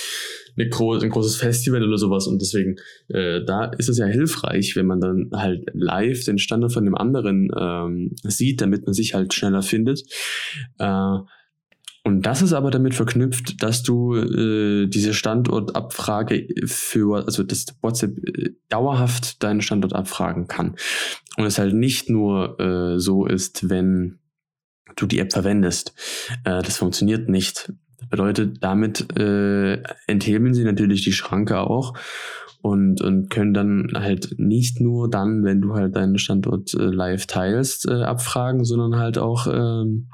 eine gro ein großes Festival oder sowas und deswegen, äh, da ist es ja hilfreich, wenn man dann halt live den Standort von dem anderen ähm, sieht, damit man sich halt schneller findet. Äh, Und das ist aber damit verknüpft, dass du äh, diese Standortabfrage für, also das WhatsApp äh, dauerhaft deinen Standort abfragen kann. Und es halt nicht nur äh, so ist, wenn du die App verwendest. Äh, das funktioniert nicht. Bedeutet, damit äh, enthebeln sie natürlich die Schranke auch und, und können dann halt nicht nur dann, wenn du halt deinen Standort äh, live teilst, äh, abfragen, sondern halt auch ähm,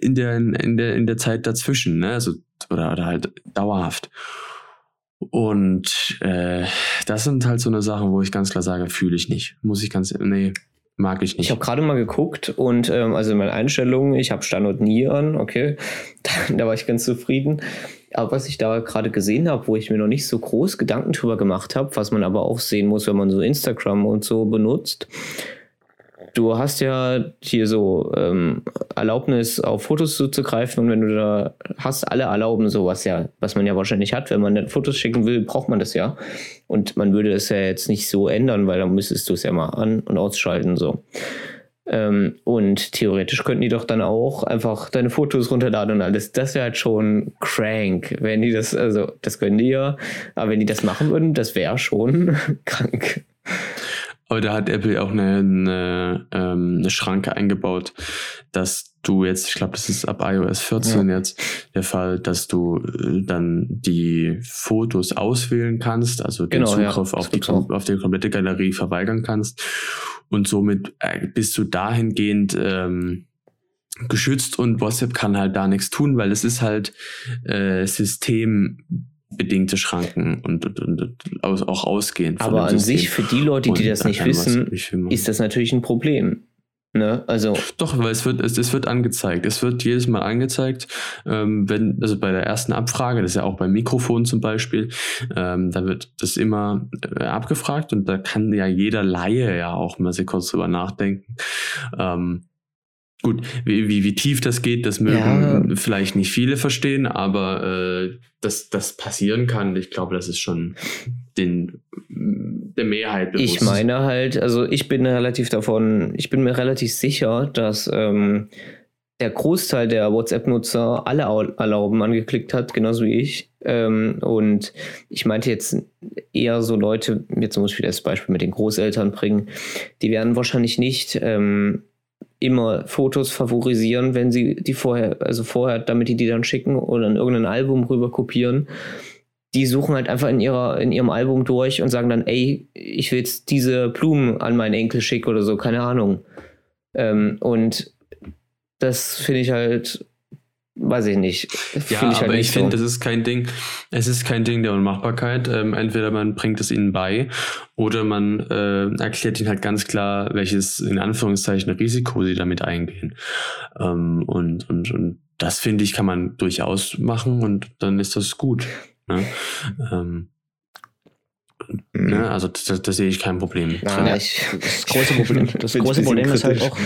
in, der, in, der, in der Zeit dazwischen, ne? Also, oder, oder halt dauerhaft. Und äh, das sind halt so eine Sachen, wo ich ganz klar sage, fühle ich nicht. Muss ich ganz, nee, mag ich nicht. Ich habe gerade mal geguckt und ähm, also in meinen Einstellungen, ich habe Standort nie an, okay, [laughs] da, da war ich ganz zufrieden. Aber was ich da gerade gesehen habe, wo ich mir noch nicht so groß Gedanken drüber gemacht habe, was man aber auch sehen muss, wenn man so Instagram und so benutzt, du hast ja hier so ähm, Erlaubnis auf Fotos zuzugreifen und wenn du da hast, alle erlauben sowas ja, was man ja wahrscheinlich hat. Wenn man Fotos schicken will, braucht man das ja. Und man würde es ja jetzt nicht so ändern, weil dann müsstest du es ja mal an- und ausschalten so. Ähm, und theoretisch könnten die doch dann auch einfach deine Fotos runterladen und alles. Das wäre halt schon crank, wenn die das, also das können die ja, aber wenn die das machen würden, das wäre schon [laughs] krank. Aber da hat Apple auch eine, eine, ähm, eine Schranke eingebaut, dass du jetzt, ich glaube, das ist ab iOS 14 ja. jetzt der Fall, dass du äh, dann die Fotos auswählen kannst, also den genau, Zugriff ja, auf, die, auf die komplette Galerie verweigern kannst. Und somit äh, bist du dahingehend ähm, geschützt und WhatsApp kann halt da nichts tun, weil es ist halt äh, System bedingte Schranken und, und, und auch ausgehend. Aber an sich, für die Leute, die das nicht wissen, ist das natürlich ein Problem. Ne? Also Doch, weil es wird, es, es wird angezeigt. Es wird jedes Mal angezeigt, ähm, wenn, also bei der ersten Abfrage, das ist ja auch beim Mikrofon zum Beispiel, ähm, da wird das immer äh, abgefragt und da kann ja jeder Laie ja auch mal sehr kurz drüber nachdenken. Ähm, Gut, wie, wie, wie tief das geht, das mögen ja. vielleicht nicht viele verstehen, aber äh, dass das passieren kann, ich glaube, das ist schon den, der Mehrheit bewusst. Ich meine halt, also ich bin relativ davon, ich bin mir relativ sicher, dass ähm, der Großteil der WhatsApp-Nutzer alle Erlauben angeklickt hat, genauso wie ich. Ähm, und ich meinte jetzt eher so Leute, mir zum Beispiel das Beispiel mit den Großeltern bringen, die werden wahrscheinlich nicht ähm, immer Fotos favorisieren, wenn sie die vorher, also vorher, damit die die dann schicken oder in irgendein Album rüber kopieren. Die suchen halt einfach in ihrer, in ihrem Album durch und sagen dann, ey, ich will jetzt diese Blumen an meinen Enkel schicken oder so, keine Ahnung. Ähm, und das finde ich halt weiß ich nicht. Ja, ich halt aber ich finde, so. das ist kein Ding, es ist kein Ding der Unmachbarkeit. Ähm, entweder man bringt es ihnen bei oder man äh, erklärt ihnen halt ganz klar, welches in Anführungszeichen Risiko sie damit eingehen. Ähm, und, und, und das finde ich, kann man durchaus machen und dann ist das gut. Ne? Ähm, mhm. ne? Also da, da sehe ich kein Problem. Ja, ich, das große Problem, [laughs] das große Problem ist halt auch,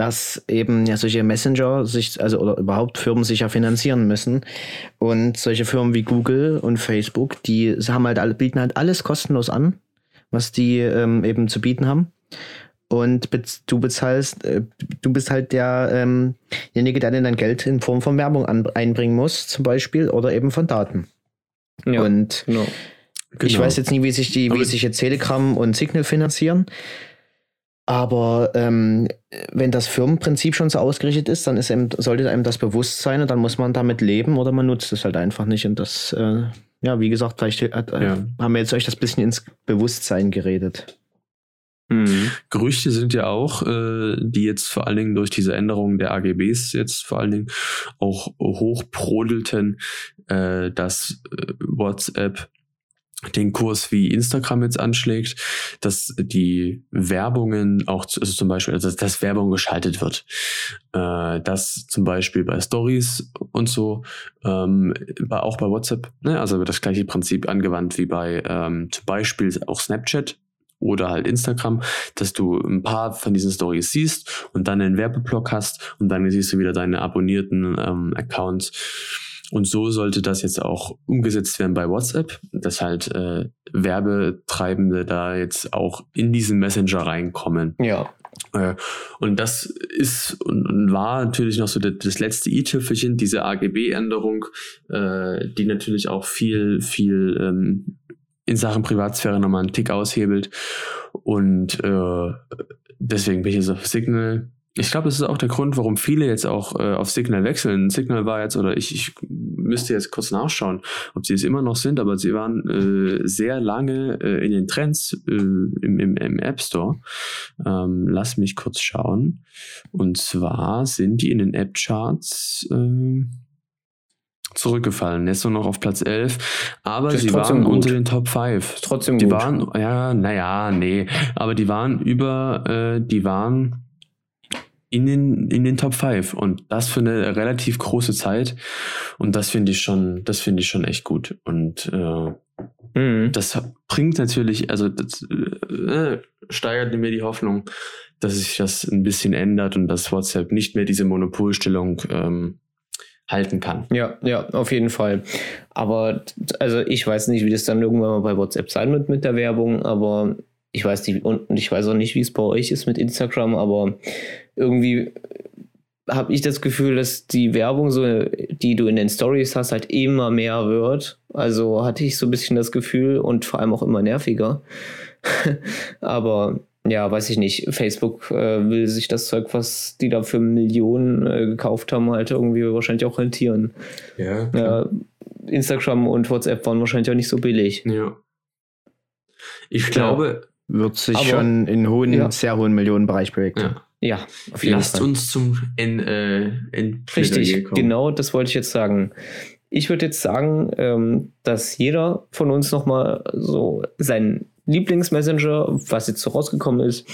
dass eben ja solche Messenger sich, also oder überhaupt Firmen sich ja finanzieren müssen. Und solche Firmen wie Google und Facebook, die haben halt alle, bieten halt alles kostenlos an, was die ähm, eben zu bieten haben. Und du bezahlst, äh, du bist halt ähm, derjenige, der dann dein Geld in Form von Werbung an, einbringen muss, zum Beispiel, oder eben von Daten. Ja, und genau. ich genau. weiß jetzt nie, wie sich die, wie sich jetzt Telegram und Signal finanzieren. Aber ähm, wenn das Firmenprinzip schon so ausgerichtet ist, dann ist einem, sollte einem das bewusst sein und dann muss man damit leben oder man nutzt es halt einfach nicht. Und das, äh, ja, wie gesagt, vielleicht hat, äh, ja. haben wir jetzt euch das bisschen ins Bewusstsein geredet. Mhm. Gerüchte sind ja auch, äh, die jetzt vor allen Dingen durch diese Änderungen der AGBs jetzt vor allen Dingen auch hochbrodelten, äh, dass äh, WhatsApp den Kurs wie Instagram jetzt anschlägt, dass die Werbungen auch, also zum Beispiel, also dass Werbung geschaltet wird, äh, dass zum Beispiel bei Stories und so, ähm, auch bei WhatsApp, ne, also wird das gleiche Prinzip angewandt wie bei ähm, zum Beispiel auch Snapchat oder halt Instagram, dass du ein paar von diesen Stories siehst und dann einen Werbeblock hast und dann siehst du wieder deine abonnierten ähm, Accounts und so sollte das jetzt auch umgesetzt werden bei WhatsApp, dass halt äh, Werbetreibende da jetzt auch in diesen Messenger reinkommen. Ja. Äh, und das ist und war natürlich noch so das, das letzte i-Tüpfelchen, diese AGB-Änderung, äh, die natürlich auch viel, viel ähm, in Sachen Privatsphäre nochmal einen Tick aushebelt. Und äh, deswegen bin ich jetzt auf Signal ich glaube, das ist auch der Grund, warum viele jetzt auch äh, auf Signal wechseln. Signal war jetzt, oder ich, ich müsste jetzt kurz nachschauen, ob sie es immer noch sind, aber sie waren äh, sehr lange äh, in den Trends äh, im, im, im App Store. Ähm, lass mich kurz schauen. Und zwar sind die in den App-Charts äh, zurückgefallen. Jetzt nur noch auf Platz 11. Aber sie waren gut. unter den Top 5. trotzdem die gut. waren, ja, naja, nee. Aber die waren über, äh, die waren in den, in den Top 5 und das für eine relativ große Zeit und das finde ich schon, das finde ich schon echt gut und äh, mhm. das bringt natürlich, also das äh, steigert mir die Hoffnung, dass sich das ein bisschen ändert und dass WhatsApp nicht mehr diese Monopolstellung ähm, halten kann. Ja, ja, auf jeden Fall. Aber also ich weiß nicht, wie das dann irgendwann mal bei WhatsApp sein wird mit der Werbung, aber ich weiß nicht, und ich weiß auch nicht, wie es bei euch ist mit Instagram, aber irgendwie habe ich das Gefühl, dass die Werbung, so, die du in den Stories hast, halt immer mehr wird. Also hatte ich so ein bisschen das Gefühl und vor allem auch immer nerviger. [laughs] aber ja, weiß ich nicht. Facebook äh, will sich das Zeug, was die da für Millionen äh, gekauft haben, halt irgendwie wahrscheinlich auch rentieren. Ja, ja. Instagram und WhatsApp waren wahrscheinlich auch nicht so billig. Ja. Ich glaube, wird sich Aber, schon in hohen, ja. sehr hohen Millionenbereich bewegen. Ja. Ja, auf jeden Lasst Fall. uns zum N, äh, N Richtig, kommen. genau, das wollte ich jetzt sagen. Ich würde jetzt sagen, ähm, dass jeder von uns nochmal so sein Lieblingsmessenger, was jetzt so rausgekommen ist,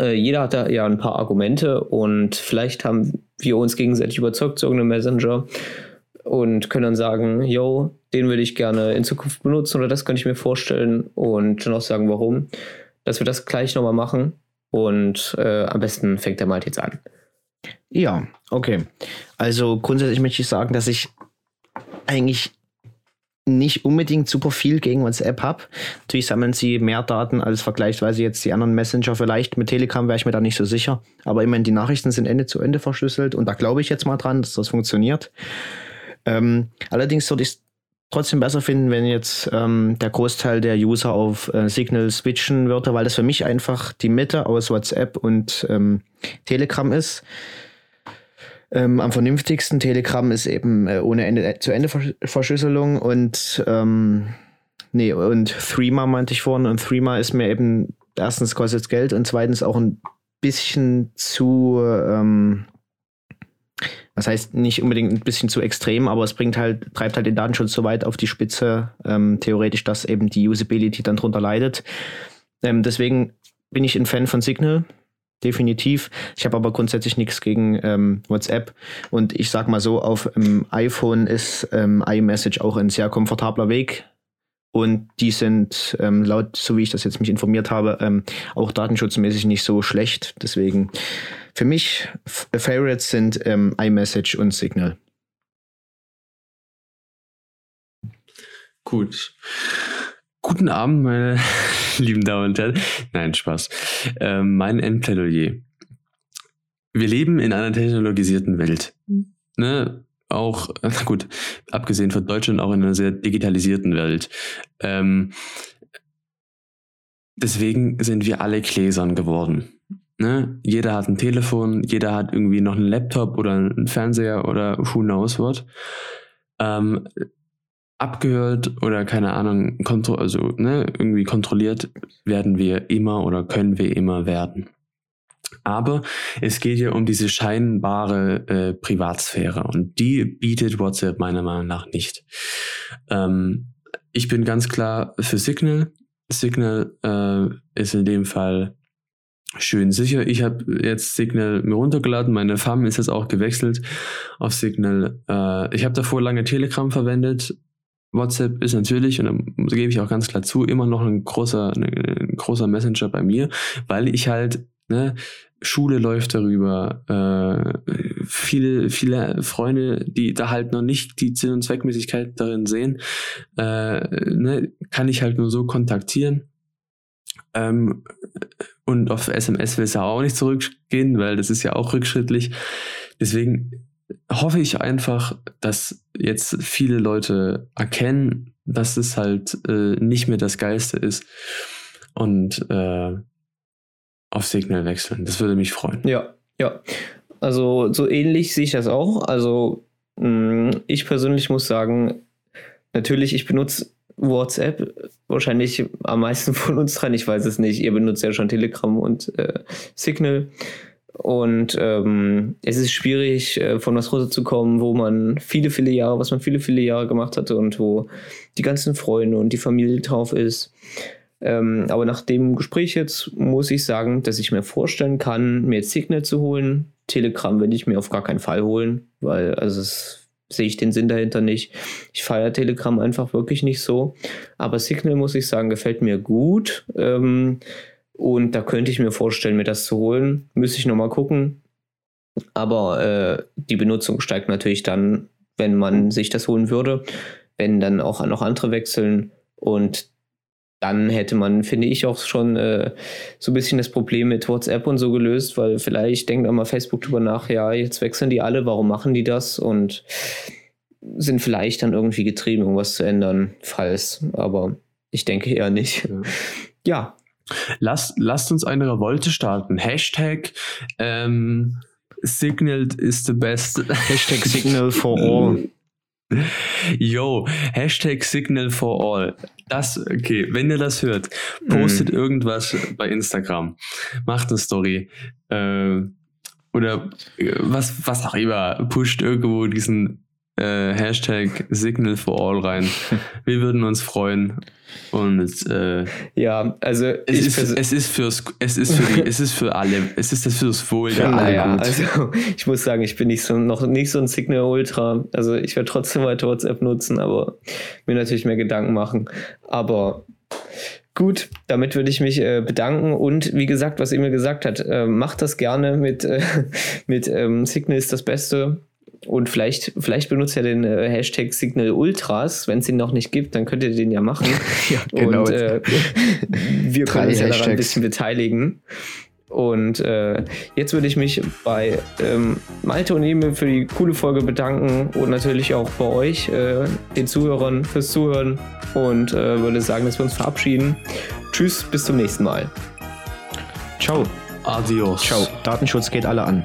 äh, jeder hat da ja ein paar Argumente und vielleicht haben wir uns gegenseitig überzeugt zu irgendeinem Messenger und können dann sagen, yo, den würde ich gerne in Zukunft benutzen oder das könnte ich mir vorstellen und dann auch sagen, warum. Dass wir das gleich nochmal machen und äh, am besten fängt er mal jetzt an. Ja, okay. Also grundsätzlich möchte ich sagen, dass ich eigentlich nicht unbedingt super viel gegen WhatsApp habe. Natürlich sammeln sie mehr Daten als vergleichsweise jetzt die anderen Messenger. Vielleicht mit Telegram wäre ich mir da nicht so sicher. Aber immerhin, die Nachrichten sind Ende zu Ende verschlüsselt und da glaube ich jetzt mal dran, dass das funktioniert. Ähm, allerdings würde ich es trotzdem besser finden, wenn jetzt ähm, der Großteil der User auf äh, Signal switchen würde, weil das für mich einfach die Mitte aus WhatsApp und ähm, Telegram ist. Ähm, am vernünftigsten Telegram ist eben äh, ohne Ende äh, zu Ende Verschlüsselung und ähm, nee und Threema meinte ich vorhin und Threema ist mir eben erstens kostet Geld und zweitens auch ein bisschen zu ähm, das heißt nicht unbedingt ein bisschen zu extrem, aber es bringt halt, treibt halt den Datenschutz so weit auf die Spitze, ähm, theoretisch, dass eben die Usability dann drunter leidet. Ähm, deswegen bin ich ein Fan von Signal, definitiv. Ich habe aber grundsätzlich nichts gegen ähm, WhatsApp. Und ich sag mal so, auf dem iPhone ist ähm, iMessage auch ein sehr komfortabler Weg. Und die sind ähm, laut, so wie ich das jetzt mich informiert habe, ähm, auch datenschutzmäßig nicht so schlecht. Deswegen für mich Favorites sind ähm, iMessage und Signal. Gut. Guten Abend, meine [laughs] lieben Damen und Herren. Nein, Spaß. Ähm, mein Endplädoyer. Wir leben in einer technologisierten Welt. Ne? Auch, [laughs] gut, abgesehen von Deutschland, auch in einer sehr digitalisierten Welt. Ähm, deswegen sind wir alle gläsern geworden. Ne? Jeder hat ein Telefon, jeder hat irgendwie noch einen Laptop oder einen Fernseher oder who knows what. Ähm, abgehört oder keine Ahnung, kontro also ne, irgendwie kontrolliert werden wir immer oder können wir immer werden. Aber es geht ja um diese scheinbare äh, Privatsphäre und die bietet WhatsApp meiner Meinung nach nicht. Ähm, ich bin ganz klar für Signal. Signal äh, ist in dem Fall schön sicher. Ich habe jetzt Signal mir runtergeladen, meine Farm ist jetzt auch gewechselt auf Signal. Äh, ich habe davor lange Telegram verwendet. WhatsApp ist natürlich, und da gebe ich auch ganz klar zu, immer noch ein großer, ein großer Messenger bei mir, weil ich halt, ne, Schule läuft darüber. Äh, viele, viele Freunde, die da halt noch nicht die Sinn- und Zweckmäßigkeit darin sehen, äh, ne, kann ich halt nur so kontaktieren. Ähm, und auf SMS will es ja auch nicht zurückgehen, weil das ist ja auch rückschrittlich. Deswegen hoffe ich einfach, dass jetzt viele Leute erkennen, dass es halt äh, nicht mehr das Geilste ist und äh, auf Signal wechseln. Das würde mich freuen. Ja, ja. Also so ähnlich sehe ich das auch. Also mm, ich persönlich muss sagen, natürlich, ich benutze WhatsApp wahrscheinlich am meisten [laughs] von uns dran. Ich weiß es nicht. Ihr benutzt ja schon Telegram und äh, Signal. Und ähm, es ist schwierig, äh, von was runterzukommen, wo man viele, viele Jahre, was man viele, viele Jahre gemacht hatte und wo die ganzen Freunde und die Familie drauf ist. Ähm, aber nach dem Gespräch jetzt muss ich sagen, dass ich mir vorstellen kann, mir Signal zu holen. Telegram will ich mir auf gar keinen Fall holen, weil also es sehe ich den Sinn dahinter nicht. Ich feiere Telegram einfach wirklich nicht so. Aber Signal, muss ich sagen, gefällt mir gut. Ähm, und da könnte ich mir vorstellen, mir das zu holen. Müsste ich nochmal gucken. Aber äh, die Benutzung steigt natürlich dann, wenn man sich das holen würde. Wenn dann auch noch andere wechseln. Und dann hätte man, finde ich, auch schon äh, so ein bisschen das Problem mit WhatsApp und so gelöst, weil vielleicht denkt auch mal Facebook drüber nach, ja, jetzt wechseln die alle, warum machen die das? Und sind vielleicht dann irgendwie getrieben, irgendwas zu ändern, falls. Aber ich denke eher nicht. Ja. [laughs] ja. Lasst, lasst uns eine Revolte starten. Hashtag ähm, Signal is the best. Hashtag Signal for all. [laughs] Yo, Hashtag Signal for All. Das, okay, wenn ihr das hört, postet mm. irgendwas bei Instagram, macht eine Story. Äh, oder äh, was, was auch immer, pusht irgendwo diesen äh, Hashtag Signal for All rein. [laughs] Wir würden uns freuen. Und äh, ja, also es ist, es ist fürs, es ist für die, [laughs] es ist für alle, es ist das fürs Wohl der alle ja. Also [laughs] ich muss sagen, ich bin nicht so noch nicht so ein Signal Ultra. Also ich werde trotzdem weiter WhatsApp nutzen, aber mir natürlich mehr Gedanken machen. Aber Gut, damit würde ich mich äh, bedanken und wie gesagt, was ihr mir gesagt hat, äh, macht das gerne mit, äh, mit ähm, Signal ist das Beste. Und vielleicht, vielleicht benutzt ihr den äh, Hashtag Signal Ultras. Wenn es ihn noch nicht gibt, dann könnt ihr den ja machen. [laughs] ja, genau. Und äh, [laughs] wir können uns ja daran ein bisschen beteiligen. Und äh, jetzt würde ich mich bei ähm, Malte und Emil für die coole Folge bedanken und natürlich auch bei euch, äh, den Zuhörern, fürs Zuhören und äh, würde sagen, dass wir uns verabschieden. Tschüss, bis zum nächsten Mal. Ciao. Adios. Ciao. Datenschutz geht alle an.